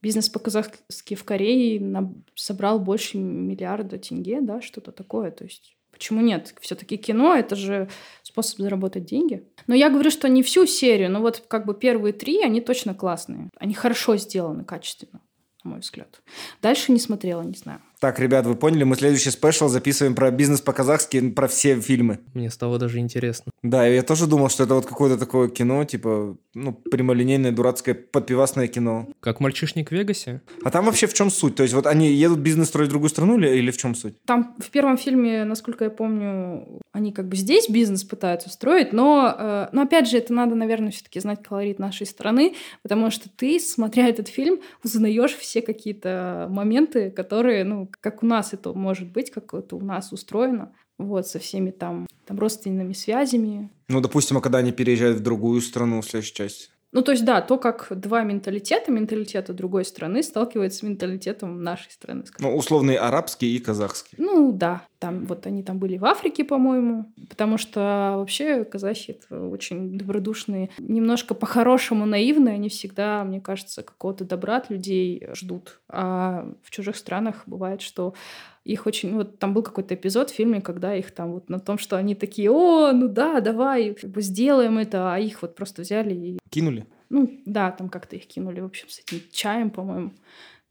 бизнес по-казахски в Корее собрал больше миллиарда тенге, да, что-то такое, то есть Почему нет? Все-таки кино — это же способ заработать деньги. Но я говорю, что не всю серию, но вот как бы первые три, они точно классные. Они хорошо сделаны, качественно, на мой взгляд. Дальше не смотрела, не знаю. Так, ребят, вы поняли, мы следующий спешл записываем про бизнес по-казахски, про все фильмы. Мне стало даже интересно. Да, я тоже думал, что это вот какое-то такое кино, типа, ну, прямолинейное, дурацкое, подпивасное кино. Как «Мальчишник в Вегасе». А там вообще в чем суть? То есть вот они едут бизнес строить в другую страну или, или в чем суть? Там в первом фильме, насколько я помню, они как бы здесь бизнес пытаются строить, но, э, но опять же, это надо, наверное, все-таки знать колорит нашей страны, потому что ты, смотря этот фильм, узнаешь все какие-то моменты, которые, ну, как у нас это может быть, как это у нас устроено, вот, со всеми там, там родственными связями. Ну, допустим, а когда они переезжают в другую страну в следующей части? Ну, то есть, да, то, как два менталитета, менталитета другой страны сталкиваются с менталитетом нашей страны. Скажем. Ну, условный арабский и казахский. Ну, да. Там вот они там были в Африке, по-моему, потому что вообще казахи это очень добродушные, немножко по-хорошему наивные, они всегда, мне кажется, какого-то добра от людей ждут. А в чужих странах бывает, что их очень... Вот там был какой-то эпизод в фильме, когда их там вот на том, что они такие, о, ну да, давай, как бы сделаем это, а их вот просто взяли и... Кинули? Ну, да, там как-то их кинули, в общем, с этим чаем, по-моему.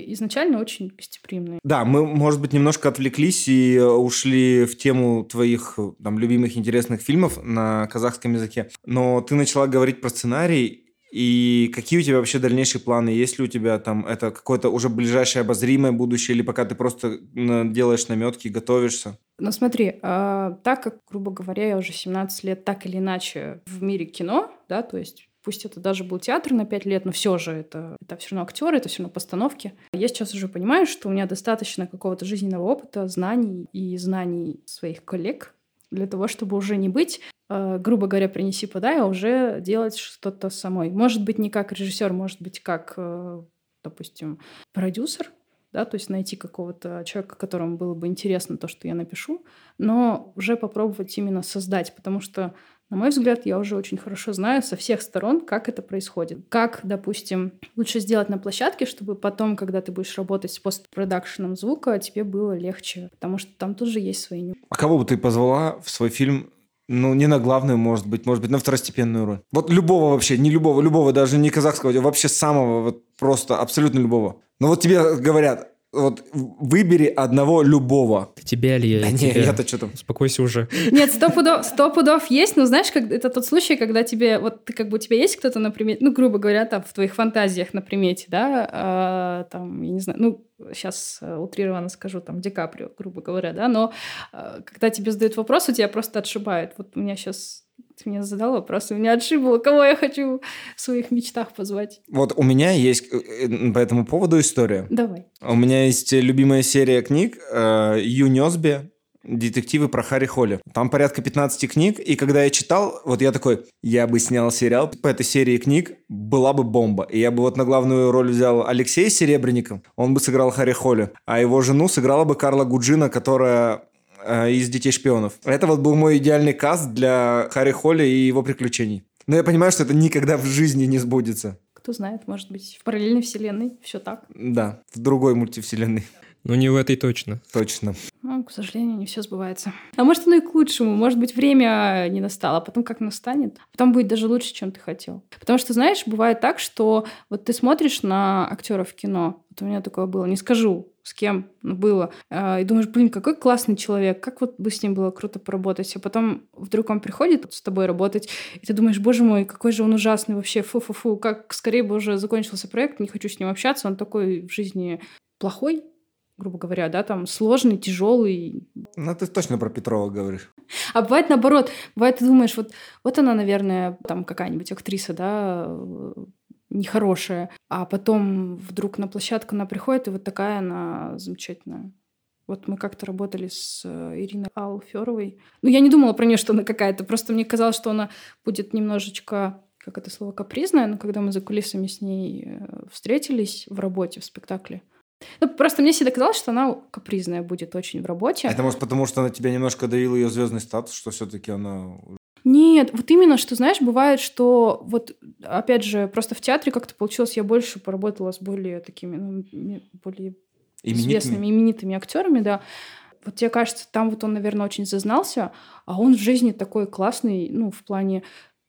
Изначально очень гостеприимные. Да, мы, может быть, немножко отвлеклись и ушли в тему твоих там, любимых интересных фильмов на казахском языке. Но ты начала говорить про сценарий, и какие у тебя вообще дальнейшие планы? Есть ли у тебя там это какое-то уже ближайшее обозримое будущее, или пока ты просто делаешь наметки, готовишься? Ну смотри, э, так как, грубо говоря, я уже 17 лет так или иначе в мире кино, да, то есть пусть это даже был театр на 5 лет, но все же это, это все равно актеры, это все равно постановки. Я сейчас уже понимаю, что у меня достаточно какого-то жизненного опыта, знаний и знаний своих коллег для того, чтобы уже не быть Э, грубо говоря, принеси, подай, а уже делать что-то самой. Может быть, не как режиссер, может быть, как, э, допустим, продюсер, да, то есть найти какого-то человека, которому было бы интересно то, что я напишу, но уже попробовать именно создать, потому что, на мой взгляд, я уже очень хорошо знаю со всех сторон, как это происходит. Как, допустим, лучше сделать на площадке, чтобы потом, когда ты будешь работать с постпродакшеном звука, тебе было легче, потому что там тоже есть свои нюансы. А кого бы ты позвала в свой фильм ну, не на главную, может быть, может быть, на второстепенную роль. Вот любого вообще, не любого, любого, даже не казахского, вообще самого, вот просто абсолютно любого. Но вот тебе говорят, вот выбери одного любого. Тебя ли я? Да не, я-то что там? Успокойся уже. Нет, сто пудов, сто пудов есть, но знаешь, как, это тот случай, когда тебе, вот ты как бы у тебя есть кто-то на примете, ну, грубо говоря, там в твоих фантазиях на примете, да, а, там, я не знаю, ну, сейчас э, утрированно скажу, там, Ди Каприо, грубо говоря, да, но а, когда тебе задают вопрос, у тебя просто отшибает. Вот у меня сейчас ты мне задал вопрос, и меня отшибло, кого я хочу в своих мечтах позвать. Вот у меня есть э, э, по этому поводу история. Давай. У меня есть любимая серия книг э, Ю Нёсби детективы про Харри Холли. Там порядка 15 книг, и когда я читал, вот я такой, я бы снял сериал по этой серии книг, была бы бомба. И я бы вот на главную роль взял Алексея Серебренникова, он бы сыграл Харри Холли, а его жену сыграла бы Карла Гуджина, которая э, из «Детей шпионов». Это вот был мой идеальный каст для Харри Холли и его приключений. Но я понимаю, что это никогда в жизни не сбудется. Кто знает, может быть, в параллельной вселенной все так. Да, в другой мультивселенной. Но не в этой точно. Точно. Ну, к сожалению, не все сбывается. А может, оно и к лучшему. Может быть, время не настало, а потом как настанет, потом будет даже лучше, чем ты хотел. Потому что, знаешь, бывает так, что вот ты смотришь на актеров кино, вот у меня такое было, не скажу, с кем было, а, и думаешь, блин, какой классный человек, как вот бы с ним было круто поработать, а потом вдруг он приходит с тобой работать, и ты думаешь, боже мой, какой же он ужасный вообще, фу-фу-фу, как скорее бы уже закончился проект, не хочу с ним общаться, он такой в жизни плохой, грубо говоря, да, там сложный, тяжелый. Ну, ты точно про Петрова говоришь. А бывает наоборот. Бывает, ты думаешь, вот, вот она, наверное, там какая-нибудь актриса, да, нехорошая. А потом вдруг на площадку она приходит, и вот такая она замечательная. Вот мы как-то работали с э, Ириной Алферовой. Ну, я не думала про нее, что она какая-то. Просто мне казалось, что она будет немножечко как это слово, капризная, но когда мы за кулисами с ней э, встретились в работе, в спектакле, ну, просто мне всегда казалось, что она капризная будет очень в работе. Это может потому, что она тебя немножко давила ее звездный статус, что все-таки она нет, вот именно, что, знаешь, бывает, что вот, опять же, просто в театре как-то получилось, я больше поработала с более такими, ну, более именитыми. известными, именитыми актерами, да. Вот тебе кажется, там вот он, наверное, очень зазнался, а он в жизни такой классный, ну, в плане,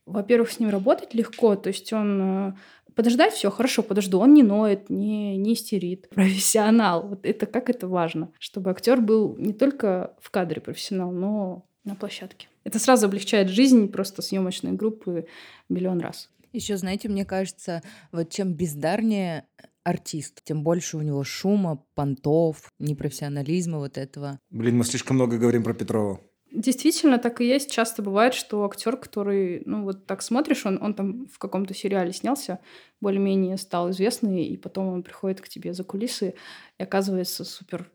во-первых, с ним работать легко, то есть он э, подождать, все хорошо, подожду. Он не ноет, не, не истерит. [LAUGHS] Профессионал. Вот это как это важно, чтобы актер был не только в кадре профессионал, но на площадке. Это сразу облегчает жизнь просто съемочной группы миллион раз. Еще, знаете, мне кажется, вот чем бездарнее артист, тем больше у него шума, понтов, непрофессионализма вот этого. Блин, мы слишком много говорим про Петрова. Действительно, так и есть. Часто бывает, что актер, который, ну, вот так смотришь, он, он там в каком-то сериале снялся, более-менее стал известный, и потом он приходит к тебе за кулисы и оказывается супер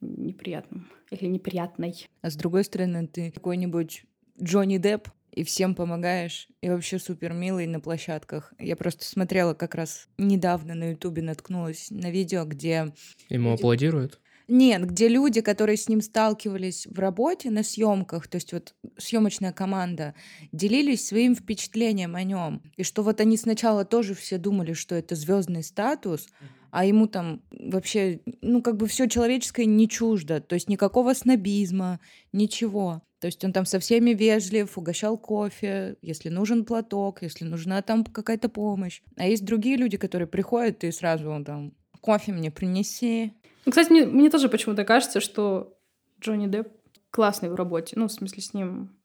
неприятным или неприятной. А с другой стороны, ты какой-нибудь Джонни Депп, и всем помогаешь, и вообще супер милый на площадках. Я просто смотрела как раз недавно на Ютубе, наткнулась на видео, где... Ему аплодируют? Нет, где люди, которые с ним сталкивались в работе на съемках, то есть вот съемочная команда, делились своим впечатлением о нем. И что вот они сначала тоже все думали, что это звездный статус, а ему там вообще, ну, как бы все человеческое не чуждо, то есть никакого снобизма, ничего. То есть он там со всеми вежлив, угощал кофе, если нужен платок, если нужна там какая-то помощь. А есть другие люди, которые приходят и сразу там кофе мне принеси, ну, кстати, мне, мне тоже почему-то кажется, что Джонни Депп классный в работе. Ну, в смысле, с ним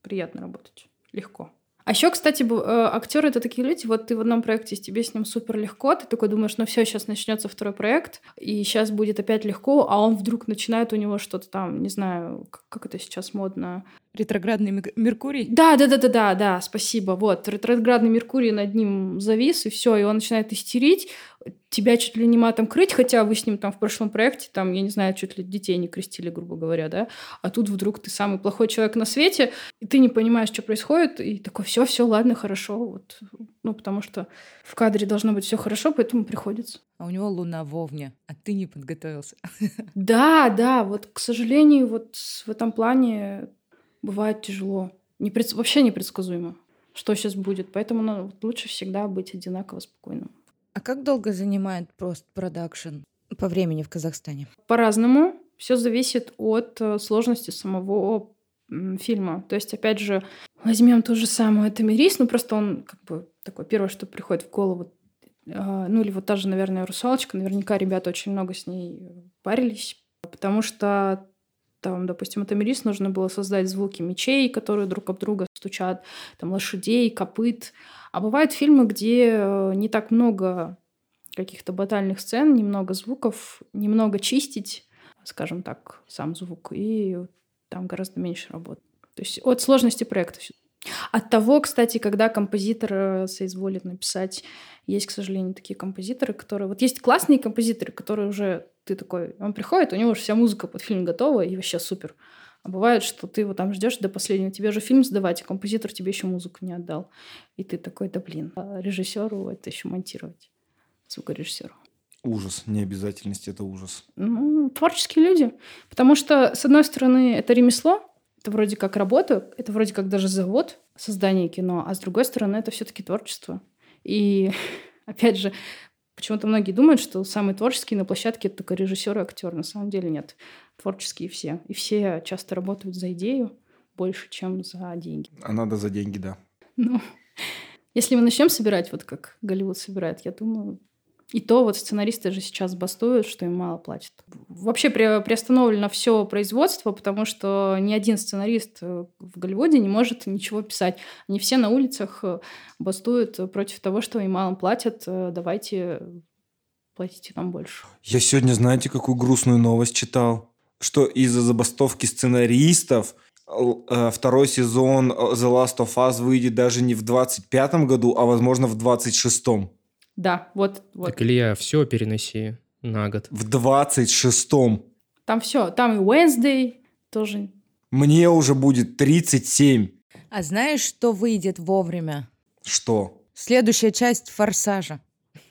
приятно работать. Легко. А еще, кстати, э, актеры это такие люди, вот ты в одном проекте, тебе с ним супер легко, ты такой думаешь, ну все, сейчас начнется второй проект, и сейчас будет опять легко, а он вдруг начинает у него что-то там, не знаю, как, как это сейчас модно. Ретроградный Меркурий? Да, да, да, да, да, да, спасибо. Вот, ретроградный Меркурий над ним завис, и все, и он начинает истерить, тебя чуть ли не матом крыть, хотя вы с ним там в прошлом проекте, там, я не знаю, чуть ли детей не крестили, грубо говоря, да, а тут вдруг ты самый плохой человек на свете, и ты не понимаешь, что происходит, и такой, все, все, ладно, хорошо, вот, ну, потому что в кадре должно быть все хорошо, поэтому приходится. А у него луна вовне, а ты не подготовился. Да, да, вот, к сожалению, вот в этом плане бывает тяжело, Непред... вообще непредсказуемо, что сейчас будет, поэтому ну, лучше всегда быть одинаково спокойным. А как долго занимает постпродакшн по времени в Казахстане? По-разному. Все зависит от э, сложности самого фильма. То есть, опять же, возьмем ту же самую Тамирис, ну просто он как бы такой первое, что приходит в голову, а, ну или вот та же, наверное, Русалочка, наверняка ребята очень много с ней парились, потому что там, допустим, Атомирис нужно было создать звуки мечей, которые друг об друга стучат, там лошадей, копыт, а бывают фильмы, где э, не так много каких-то батальных сцен, немного звуков, немного чистить, скажем так, сам звук, и там гораздо меньше работы. То есть от сложности проекта. От того, кстати, когда композитор э, соизволит написать, есть, к сожалению, такие композиторы, которые... Вот есть классные композиторы, которые уже... Ты такой... Он приходит, у него уже вся музыка под фильм готова, и вообще супер. А бывает, что ты его там ждешь до последнего, тебе же фильм сдавать, а композитор тебе еще музыку не отдал. И ты такой, да блин, а режиссеру это еще монтировать, звукорежиссеру. Ужас. Необязательность – это ужас. Ну, творческие люди. Потому что, с одной стороны, это ремесло, это вроде как работа, это вроде как даже завод создания кино, а с другой стороны, это все-таки творчество. И, [LAUGHS] опять же, почему-то многие думают, что самые творческие на площадке это только режиссер и актер. На самом деле нет. Творческие все. И все часто работают за идею больше, чем за деньги. А надо за деньги, да. Ну, [LAUGHS] если мы начнем собирать, вот как Голливуд собирает, я думаю, и то вот сценаристы же сейчас бастуют, что им мало платят. Вообще при, приостановлено все производство, потому что ни один сценарист э, в Голливуде не может ничего писать. Они все на улицах э, бастуют против того, что им мало платят. Э, давайте платите нам больше. Я сегодня, знаете, какую грустную новость читал? Что из-за забастовки сценаристов второй сезон The Last of Us выйдет даже не в 25 году, а, возможно, в 26-м. Да, вот, вот. Так, Илья, все переноси на год. В 26-м. Там все, там и Wednesday тоже. Мне уже будет 37. А знаешь, что выйдет вовремя? Что? Следующая часть «Форсажа».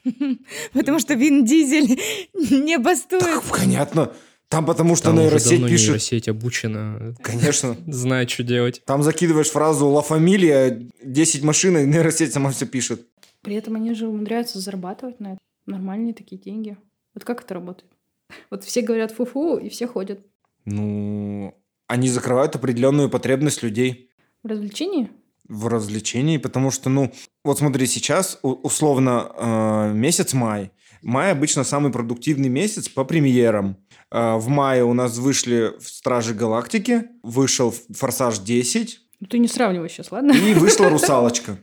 [LAUGHS] Потому что Вин Дизель [LAUGHS] не бастует. Так, понятно. Там потому что Там нейросеть давно пишет... нейросеть обучена, Конечно. [LAUGHS] знает, что делать. Там закидываешь фразу «Ла Фамилия», 10 машин, и нейросеть сама все пишет. При этом они же умудряются зарабатывать на это. Нормальные такие деньги. Вот как это работает? Вот все говорят фу-фу, и все ходят. Ну, они закрывают определенную потребность людей В развлечении? в развлечении, потому что, ну, вот смотри, сейчас условно э, месяц май. Май обычно самый продуктивный месяц по премьерам. Э, в мае у нас вышли «Стражи Галактики», вышел «Форсаж 10», Ну ты не сравнивай сейчас, ладно? и вышла «Русалочка».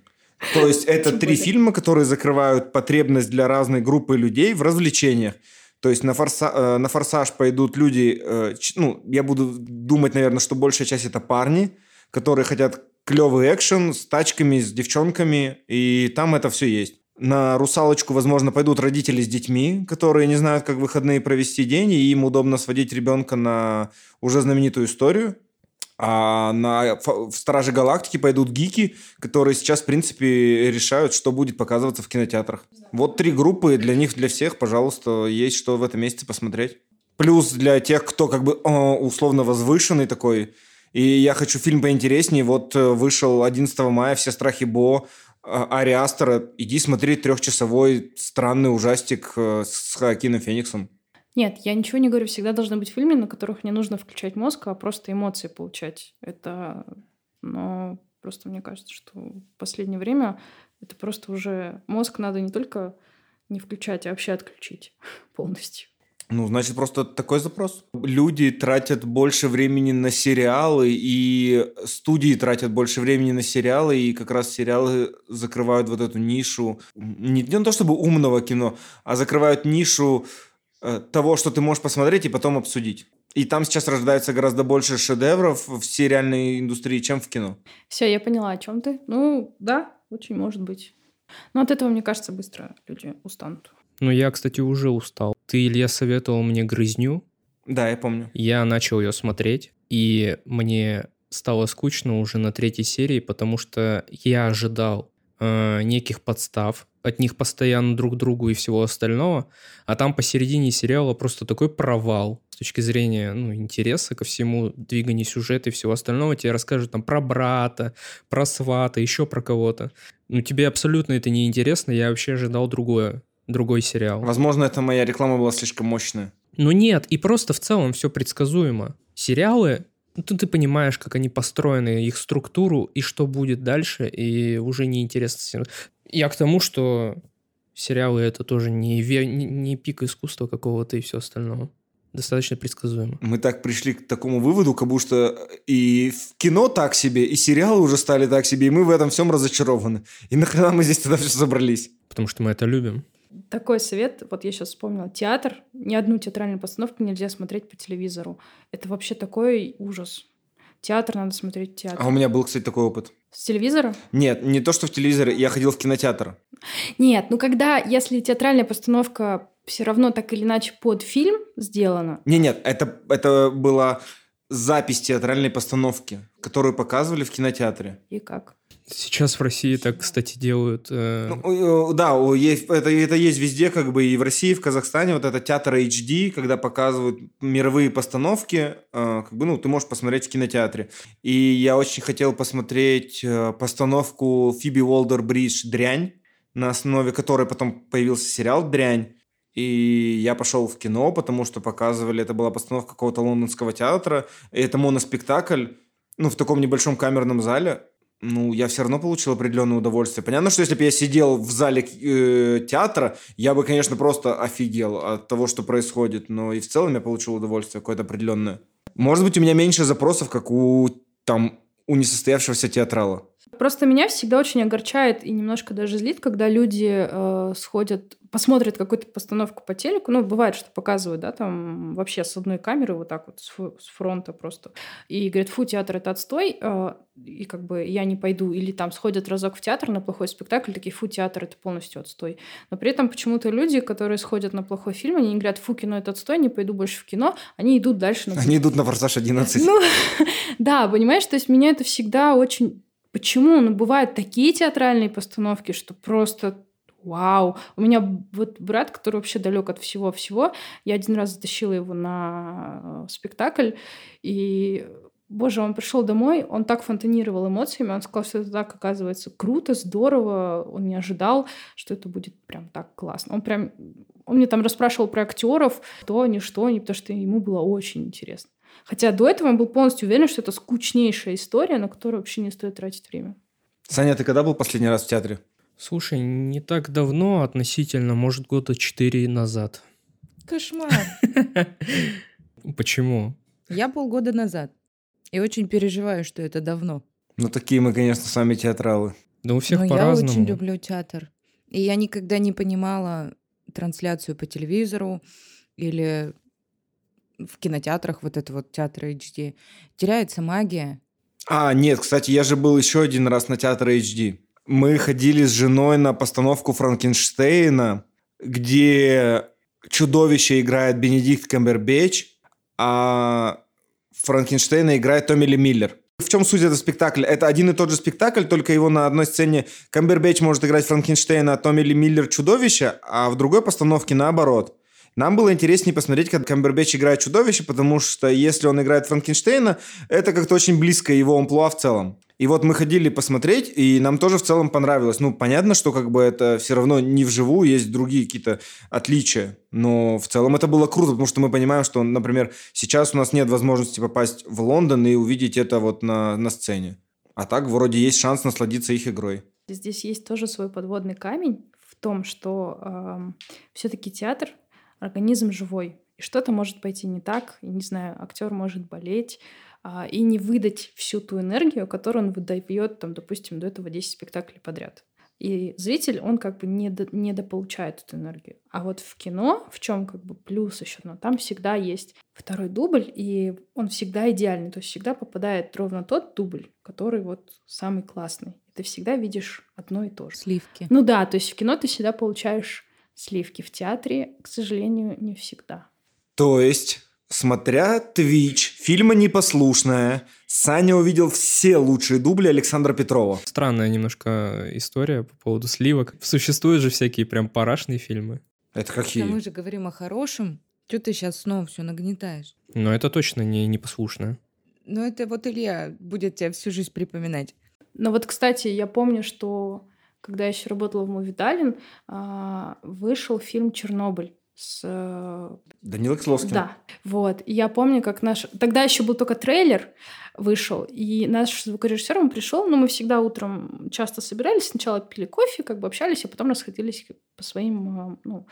То есть это Тем три более. фильма, которые закрывают потребность для разной группы людей в развлечениях. То есть на, форса- э, на «Форсаж» пойдут люди... э, ну, я буду думать, наверное, что большая часть это парни, которые хотят клевый экшен с тачками, с девчонками, и там это все есть. На «Русалочку», возможно, пойдут родители с детьми, которые не знают, как выходные провести день, и им удобно сводить ребенка на уже знаменитую историю. А на в «Страже Галактики» пойдут гики, которые сейчас, в принципе, решают, что будет показываться в кинотеатрах. Вот три группы, для них, для всех, пожалуйста, есть что в этом месяце посмотреть. Плюс для тех, кто как бы э, условно возвышенный такой, и я хочу фильм поинтереснее, вот э, вышел 11 мая «Все страхи Бо», э, Ари Астера. Иди смотреть трехчасовой странный ужастик с Хоакином Фениксом. Нет, я ничего не говорю. Всегда должны быть фильмы, на которых не нужно включать мозг, а просто эмоции получать. Это... Но просто мне кажется, что в последнее время это просто уже... Мозг надо не только не включать, а вообще отключить [LAUGHS] полностью. Ну, значит, просто такой запрос. Люди тратят больше времени на сериалы, и студии тратят больше времени на сериалы, и как раз сериалы закрывают вот эту нишу. Не, не то чтобы умного кино, а закрывают нишу того, что ты можешь посмотреть и потом обсудить. И там сейчас рождается гораздо больше шедевров в сериальной индустрии, чем в кино. Все, я поняла, о чем ты. Ну, да, очень может быть. Но от этого, мне кажется, быстро люди устанут. Ну, я, кстати, уже устал. Ты, Илья, советовал мне «Грызню». Да, я помню. Я начал ее смотреть, и мне стало скучно уже на третьей серии, потому что я ожидал э, неких подстав от них постоянно друг другу и всего остального, а там посередине сериала просто такой провал с точки зрения ну, интереса ко всему, двигания сюжета и всего остального. Тебе расскажут там про брата, про свата, еще про кого-то. Ну, тебе абсолютно это не интересно, я вообще ожидал другое, другой сериал. Возможно, это моя реклама была слишком мощная. Ну нет, и просто в целом все предсказуемо. Сериалы, тут ты понимаешь, как они построены, их структуру и что будет дальше, и уже не интересно. Я к тому, что сериалы это тоже не, ве- не, пик искусства какого-то и все остальное. Достаточно предсказуемо. Мы так пришли к такому выводу, как будто и в кино так себе, и сериалы уже стали так себе, и мы в этом всем разочарованы. И нахрена мы здесь тогда все собрались? Потому что мы это любим. Такой совет, вот я сейчас вспомнила, театр, ни одну театральную постановку нельзя смотреть по телевизору. Это вообще такой ужас. Театр надо смотреть в театре. А у меня был, кстати, такой опыт. С телевизора? Нет, не то, что в телевизоре, я ходил в кинотеатр. Нет, ну когда, если театральная постановка все равно так или иначе под фильм сделана, Не, нет, это, это была запись театральной постановки, которую показывали в кинотеатре. и как? Сейчас в России так, кстати, делают. э, Ну, э, да, это, это есть везде, как бы и в России, и в Казахстане, вот это театр HD, когда показывают мировые постановки, э, как бы, ну, ты можешь посмотреть в кинотеатре. И я очень хотел посмотреть э, постановку Фиби Уолдер-Бридж «Дрянь», на основе которой потом появился сериал «Дрянь». И я пошел в кино, потому что показывали, это была постановка какого-то лондонского театра, и это моноспектакль, ну, в таком небольшом камерном зале ну, я все равно получил определенное удовольствие. Понятно, что если бы я сидел в зале э, театра, я бы, конечно, просто офигел от того, что происходит, но и в целом я получил удовольствие какое-то определенное. Может быть, у меня меньше запросов, как у там у несостоявшегося театрала. Просто меня всегда очень огорчает и немножко даже злит, когда люди э, сходят, посмотрят какую-то постановку по телеку. Ну, бывает, что показывают, да, там вообще с одной камеры вот так вот с, с фронта просто. И говорят, фу, театр это отстой, э, и как бы я не пойду. Или там сходят разок в театр на плохой спектакль, такие, фу, театр это полностью отстой. Но при этом почему-то люди, которые сходят на плохой фильм, они не говорят, фу, кино это отстой, не пойду больше в кино, они идут дальше на Они идут на «Форсаж 11». ну, [LAUGHS] да, понимаешь, то есть меня это всегда очень... Почему? Ну, бывают такие театральные постановки, что просто вау. У меня вот брат, который вообще далек от всего-всего, я один раз затащила его на э, спектакль, и Боже, он пришел домой, он так фонтанировал эмоциями, он сказал, что это так, оказывается, круто, здорово, он не ожидал, что это будет прям так классно. Он прям, он мне там расспрашивал про актеров, кто они, что они, потому что ему было очень интересно. Хотя до этого он был полностью уверен, что это скучнейшая история, на которую вообще не стоит тратить время. Саня, ты когда был последний раз в театре? Слушай, не так давно относительно, может, года четыре назад. Кошмар. [LAUGHS] Почему? Я полгода назад. И очень переживаю, что это давно. Ну, такие мы, конечно, с вами театралы. Да у всех Но я по-разному. очень люблю театр. И я никогда не понимала трансляцию по телевизору или в кинотеатрах, вот это вот театр HD. Теряется магия. А, нет, кстати, я же был еще один раз на театр HD. Мы ходили с женой на постановку Франкенштейна, где чудовище играет Бенедикт Камбербэтч, а Франкенштейна играет Томми Ли Миллер. В чем суть этого спектакля? Это один и тот же спектакль, только его на одной сцене Камбербэтч может играть Франкенштейна, а Томми Ли Миллер чудовище, а в другой постановке наоборот. Нам было интереснее посмотреть, как Камбербэтч играет чудовище, потому что если он играет Франкенштейна, это как-то очень близко его амплуа в целом. И вот мы ходили посмотреть, и нам тоже в целом понравилось. Ну, понятно, что как бы это все равно не вживую, есть другие какие-то отличия. Но в целом это было круто, потому что мы понимаем, что, например, сейчас у нас нет возможности попасть в Лондон и увидеть это вот на, на сцене. А так вроде есть шанс насладиться их игрой. Здесь есть тоже свой подводный камень в том, что все-таки театр организм живой. И что-то может пойти не так, и, не знаю, актер может болеть, а, и не выдать всю ту энергию, которую он выдает, там, допустим, до этого 10 спектаклей подряд. И зритель, он как бы не до, недополучает эту энергию. А вот в кино, в чем как бы плюс еще, но там всегда есть второй дубль, и он всегда идеальный. То есть всегда попадает ровно тот дубль, который вот самый классный. Ты всегда видишь одно и то же. Сливки. Ну да, то есть в кино ты всегда получаешь сливки. В театре, к сожалению, не всегда. То есть, смотря Twitch, фильма «Непослушная», Саня увидел все лучшие дубли Александра Петрова. Странная немножко история по поводу сливок. Существуют же всякие прям парашные фильмы. Это Да мы какие? же говорим о хорошем. Что ты сейчас снова все нагнетаешь? Но это точно не непослушное. Ну, это вот Илья будет тебя всю жизнь припоминать. Но вот, кстати, я помню, что когда я еще работала в Мувиталин, а, вышел фильм «Чернобыль» с... э, Данила Кисловский. Да, вот. И я помню, как наш... Тогда еще был только трейлер вышел, и наш звукорежиссер, он пришел, ну, мы всегда утром часто собирались, сначала пили кофе, как бы общались, а потом расходились по своим а, ну,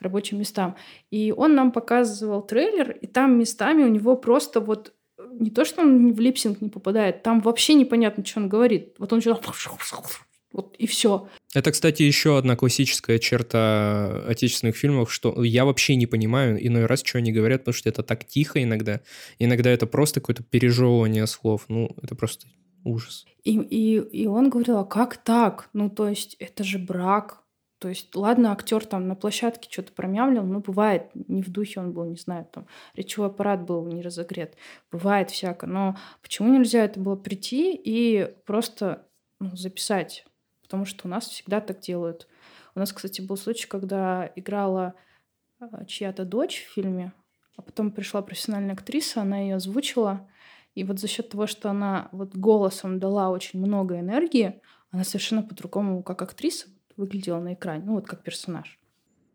рабочим местам. И он нам показывал трейлер, и там местами у него просто вот не то, что он в липсинг не попадает, там вообще непонятно, что он говорит. Вот он что вот и все. Это, кстати, еще одна классическая черта отечественных фильмов, что я вообще не понимаю иной раз, что они говорят, потому что это так тихо иногда. Иногда это просто какое-то пережевывание слов. Ну, это просто ужас. И, и, и он говорил, а как так? Ну, то есть, это же брак. То есть, ладно, актер там на площадке что-то промямлил, ну, бывает, не в духе он был, не знаю, там, речевой аппарат был не разогрет. Бывает всяко. Но почему нельзя это было прийти и просто ну, записать, потому что у нас всегда так делают. У нас, кстати, был случай, когда играла а, чья-то дочь в фильме, а потом пришла профессиональная актриса, она ее озвучила, и вот за счет того, что она вот голосом дала очень много энергии, она совершенно по-другому, как актриса, выглядела на экране, ну вот как персонаж.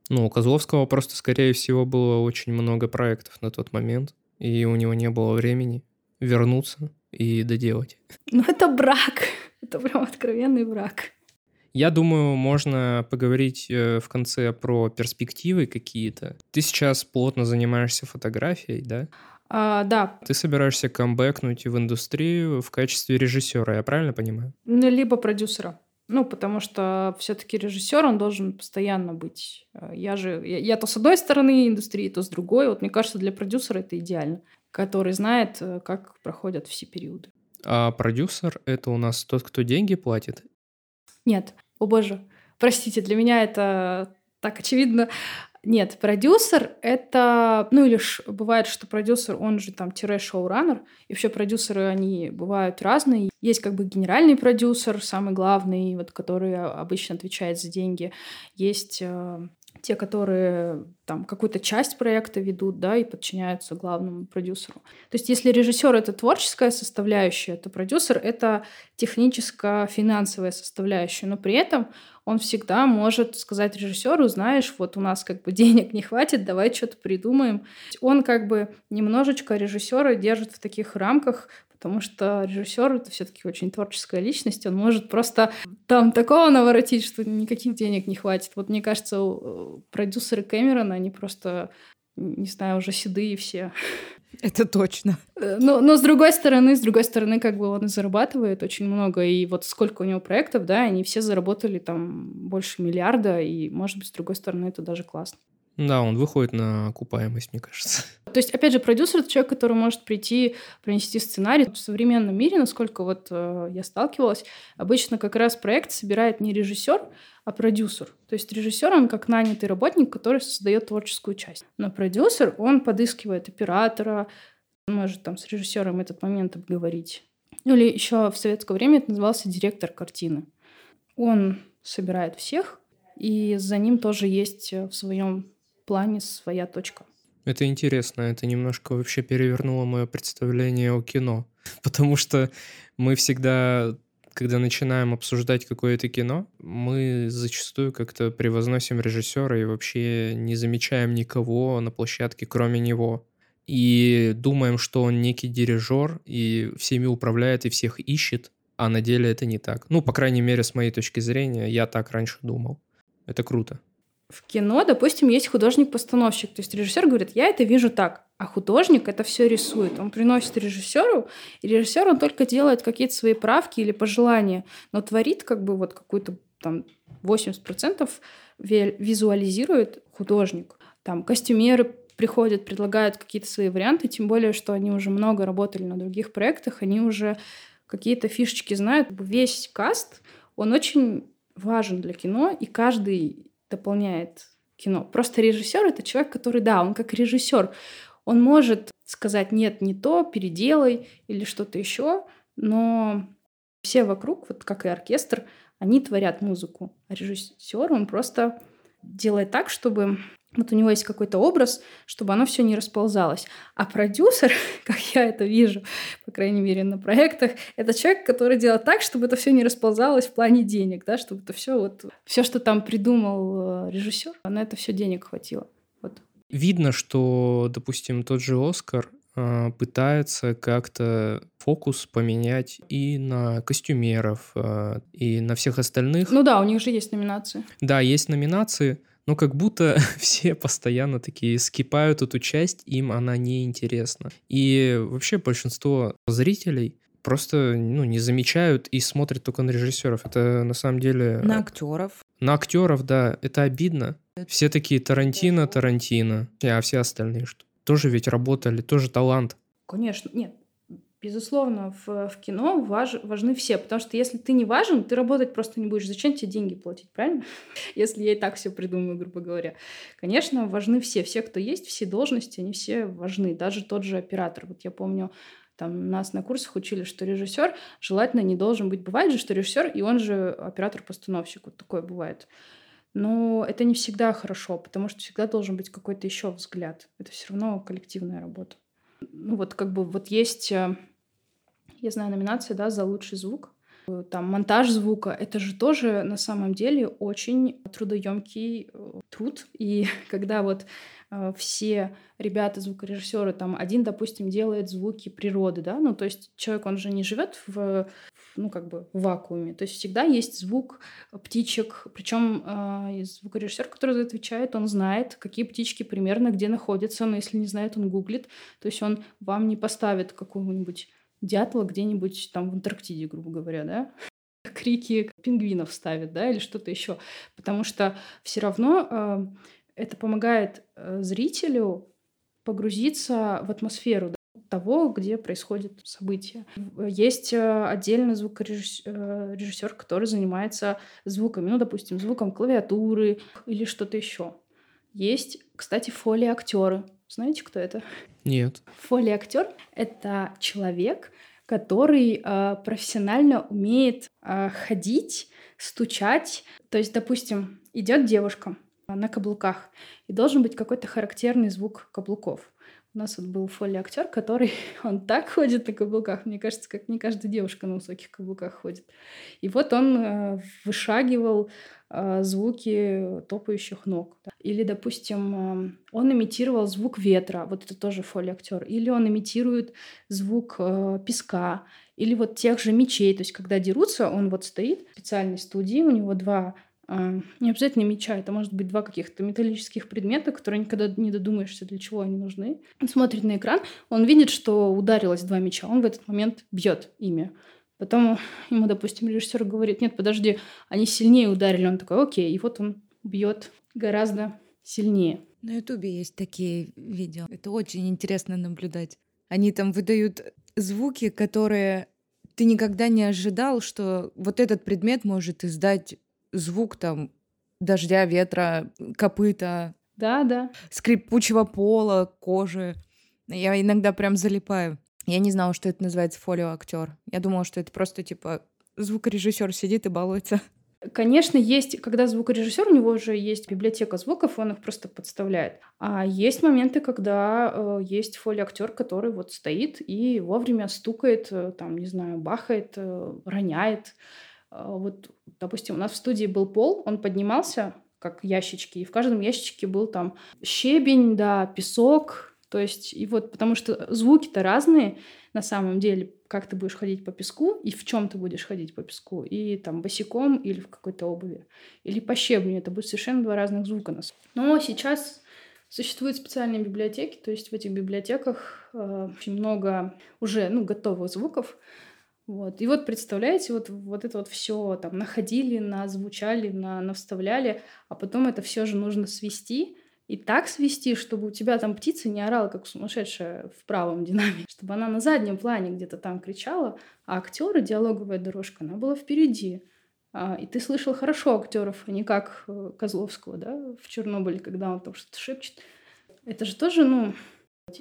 Ну, у Козловского просто, скорее всего, было очень много проектов на тот момент, и у него не было времени вернуться и доделать. Ну, это брак. [LAUGHS] Это прям откровенный брак. Я думаю, можно поговорить э, в конце про перспективы какие-то. Ты сейчас плотно занимаешься фотографией, да? А, да. Ты собираешься камбэкнуть в индустрию в качестве режиссера, я правильно понимаю? Ну, либо продюсера. Ну, потому что все-таки режиссер, он должен постоянно быть. Э, я же, я, я то с одной стороны индустрии, то с другой. Вот мне кажется, для продюсера это идеально, который знает, э, как проходят все периоды. А продюсер — это у нас тот, кто деньги платит? Нет. О боже. Простите, для меня это так очевидно. Нет, продюсер — это... Ну, или ж, бывает, что продюсер, он же там тире-шоураннер, и вообще продюсеры, они бывают разные. Есть как бы генеральный продюсер, самый главный, вот, который обычно отвечает за деньги. Есть э, те, которые там какую-то часть проекта ведут, да, и подчиняются главному продюсеру. То есть, если режиссер это творческая составляющая, то продюсер это техническо-финансовая составляющая, но при этом он всегда может сказать режиссеру, знаешь, вот у нас как бы денег не хватит, давай что-то придумаем. Он как бы немножечко режиссера держит в таких рамках, потому что режиссер это все-таки очень творческая личность, он может просто там такого наворотить, что никаких денег не хватит. Вот мне кажется, продюсеры Кэмерона, они просто, не знаю, уже седые все. [LAUGHS] Это точно. Э, но, но с другой стороны, с другой стороны, как бы он и зарабатывает очень много, и вот сколько у него проектов, да, они все заработали там больше миллиарда, и, может быть, с другой стороны, это даже классно. Да, он выходит на окупаемость, мне кажется. [LAUGHS] То есть, опять же, продюсер — это человек, который может прийти, принести сценарий. В современном мире, насколько вот э, я сталкивалась, обычно как раз проект собирает не режиссер, а продюсер. То есть режиссер, он как нанятый работник, который создает творческую часть. Но продюсер, он подыскивает оператора, может там с режиссером этот момент обговорить. Или еще в советское время это назывался директор картины. Он собирает всех, и за ним тоже есть в своем плане своя точка. Это интересно, это немножко вообще перевернуло мое представление о кино. [LAUGHS] Потому что мы всегда, когда начинаем обсуждать какое-то кино, мы зачастую как-то превозносим режиссера и вообще не замечаем никого на площадке, кроме него. И думаем, что он некий дирижер и всеми управляет и всех ищет, а на деле это не так. Ну, по крайней мере, с моей точки зрения, я так раньше думал. Это круто в кино, допустим, есть художник-постановщик. То есть режиссер говорит, я это вижу так, а художник это все рисует. Он приносит режиссеру, и режиссер он только делает какие-то свои правки или пожелания, но творит как бы вот какую-то там 80% визуализирует художник. Там костюмеры приходят, предлагают какие-то свои варианты, тем более, что они уже много работали на других проектах, они уже какие-то фишечки знают. Весь каст, он очень важен для кино, и каждый дополняет кино. Просто режиссер это человек, который, да, он как режиссер, он может сказать нет, не то, переделай или что-то еще, но все вокруг, вот как и оркестр, они творят музыку. А режиссер, он просто делает так, чтобы вот у него есть какой-то образ, чтобы оно все не расползалось. А продюсер, [LAUGHS] как я это вижу, по крайней мере, на проектах, это человек, который делает так, чтобы это все не расползалось в плане денег, да, чтобы это все вот, все, что там придумал э, режиссер, на это все денег хватило. Вот. Видно, что, допустим, тот же Оскар э, пытается как-то фокус поменять и на костюмеров, э, и на всех остальных. Ну да, у них же есть номинации. Да, есть номинации, но как будто [LAUGHS] все постоянно такие скипают эту часть, им она не интересна. И вообще большинство зрителей просто ну, не замечают и смотрят только на режиссеров. Это на самом деле... На актеров. На актеров, да. Это обидно. Все такие Тарантино, Тарантино. А все остальные что? Тоже ведь работали, тоже талант. Конечно. Нет, Безусловно, в, в кино важ, важны все, потому что если ты не важен, ты работать просто не будешь. Зачем тебе деньги платить, правильно? [LAUGHS] если я и так все придумаю, грубо говоря. Конечно, важны все. Все, кто есть, все должности, они все важны. Даже тот же оператор. Вот я помню, Там нас на курсах учили, что режиссер желательно не должен быть. Бывает же, что режиссер, и он же оператор-постановщик. Вот такое бывает. Но это не всегда хорошо, потому что всегда должен быть какой-то еще взгляд. Это все равно коллективная работа. Ну вот как бы вот есть, э, я знаю, номинация, да, за лучший звук. Там монтаж звука, это же тоже на самом деле очень трудоемкий э, труд. И [LAUGHS] когда вот э, все ребята, звукорежиссеры, там один, допустим, делает звуки природы, да, ну то есть человек, он же не живет в, ну как бы в вакууме, то есть всегда есть звук птичек, причем э, звукорежиссер, который за это отвечает, он знает, какие птички примерно где находятся, но если не знает, он гуглит, то есть он вам не поставит какого-нибудь дятла где-нибудь там в Антарктиде, грубо говоря, да, [LAUGHS] крики пингвинов ставит, да, или что-то еще. Потому что все равно э, это помогает э, зрителю погрузиться в атмосферу да, того, где происходит событие. Есть э, отдельно звукорежиссер, э, который занимается звуками, ну, допустим, звуком клавиатуры или что-то еще. Есть, кстати, фоли-актеры. Знаете, кто это? Нет. Фоли-актер — это человек, который э, профессионально умеет э, ходить, стучать. То есть, допустим, идет девушка на каблуках, и должен быть какой-то характерный звук каблуков. У нас вот был фоли-актер, который, [LAUGHS] он так ходит на каблуках, мне кажется, как не каждая девушка на высоких каблуках ходит. И вот он э, вышагивал э, звуки топающих ног. Или, допустим, э, он имитировал звук ветра, вот это тоже фоли-актер. Или он имитирует звук э, песка, или вот тех же мечей. То есть, когда дерутся, он вот стоит в специальной студии, у него два не обязательно меча, это может быть два каких-то металлических предмета, которые никогда не додумаешься, для чего они нужны. Он смотрит на экран, он видит, что ударилось два меча, он в этот момент бьет ими. Потом ему, допустим, режиссер говорит, нет, подожди, они сильнее ударили. Он такой, окей, и вот он бьет гораздо сильнее. На Ютубе есть такие видео. Это очень интересно наблюдать. Они там выдают звуки, которые ты никогда не ожидал, что вот этот предмет может издать звук там дождя, ветра, копыта. Да, да. Скрипучего пола, кожи. Я иногда прям залипаю. Я не знала, что это называется фолио-актер. Я думала, что это просто типа звукорежиссер сидит и балуется. Конечно, есть, когда звукорежиссер, у него уже есть библиотека звуков, он их просто подставляет. А есть моменты, когда э, есть фоли-актер, который вот стоит и вовремя стукает, э, там, не знаю, бахает, э, роняет. Э, вот, допустим, у нас в студии был пол, он поднимался, как ящички, и в каждом ящичке был там щебень, да, песок, то есть, и вот, потому что звуки-то разные на самом деле, как ты будешь ходить по песку, и в чем ты будешь ходить по песку, и там босиком или в какой-то обуви, или по щебню, это будет совершенно два разных звука. нас. Но сейчас существуют специальные библиотеки, то есть в этих библиотеках э, очень много уже ну, готовых звуков, вот. И вот представляете, вот, вот это вот все там находили, назвучали, на, навставляли, а потом это все же нужно свести, и так свести, чтобы у тебя там птица не орала, как сумасшедшая в правом динаме, чтобы она на заднем плане где-то там кричала, а актеры, диалоговая дорожка, она была впереди. А, и ты слышал хорошо актеров, а не как э, Козловского, да, в Чернобыле, когда он там что-то шепчет. Это же тоже, ну,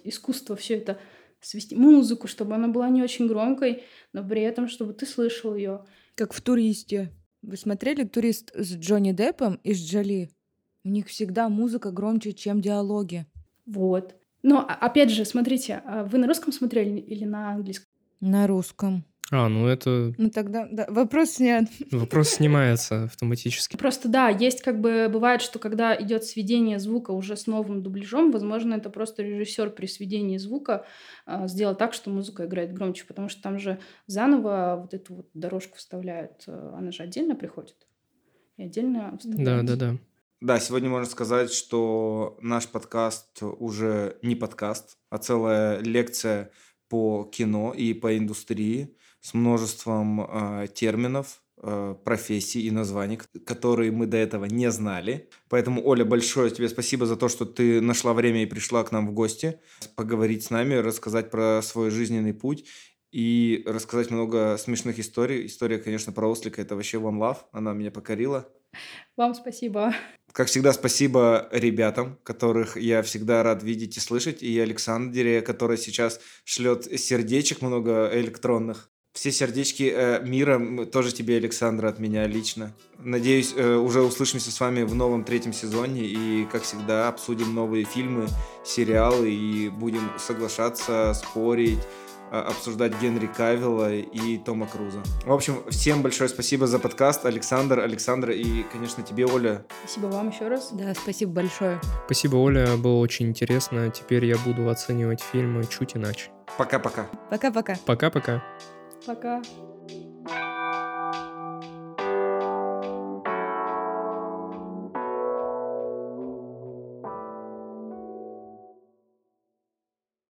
искусство все это свести музыку, чтобы она была не очень громкой, но при этом, чтобы ты слышал ее. Как в «Туристе». Вы смотрели «Турист» с Джонни Деппом и с Джоли? У них всегда музыка громче, чем диалоги. Вот. Но, а, опять же, смотрите, а вы на русском смотрели или на английском? На русском. А, ну это... Ну тогда, да, вопрос снят. [LAUGHS] Вопрос снимается автоматически. Просто да, есть как бы, бывает, что когда идет сведение звука уже с новым дубляжом, возможно, это просто режиссер при сведении звука э, сделал так, что музыка играет громче, потому что там же заново вот эту вот дорожку вставляют, э, она же отдельно приходит и отдельно вставляется. Да, да, да. Да, сегодня можно сказать, что наш подкаст уже не подкаст, а целая лекция по кино и по индустрии с множеством э, терминов, э, профессий и названий, которые мы до этого не знали. Поэтому, Оля, большое тебе спасибо за то, что ты нашла время и пришла к нам в гости, поговорить с нами, рассказать про свой жизненный путь и рассказать много смешных историй. История, конечно, про Ослика – это вообще one love, она меня покорила. Вам спасибо. Как всегда, спасибо ребятам, которых я всегда рад видеть и слышать, и Александре, которая сейчас шлет сердечек много электронных. Все сердечки э, мира тоже тебе, Александра, от меня лично. Надеюсь, э, уже услышимся с вами в новом третьем сезоне и, как всегда, обсудим новые фильмы, сериалы и будем соглашаться, спорить, а, обсуждать Генри Кавилла и Тома Круза. В общем, всем большое спасибо за подкаст, Александр, Александра и, конечно, тебе, Оля. Спасибо вам еще раз. Да, спасибо большое. Спасибо, Оля, было очень интересно. Теперь я буду оценивать фильмы чуть иначе. Пока-пока. Пока-пока. Пока-пока. Пока.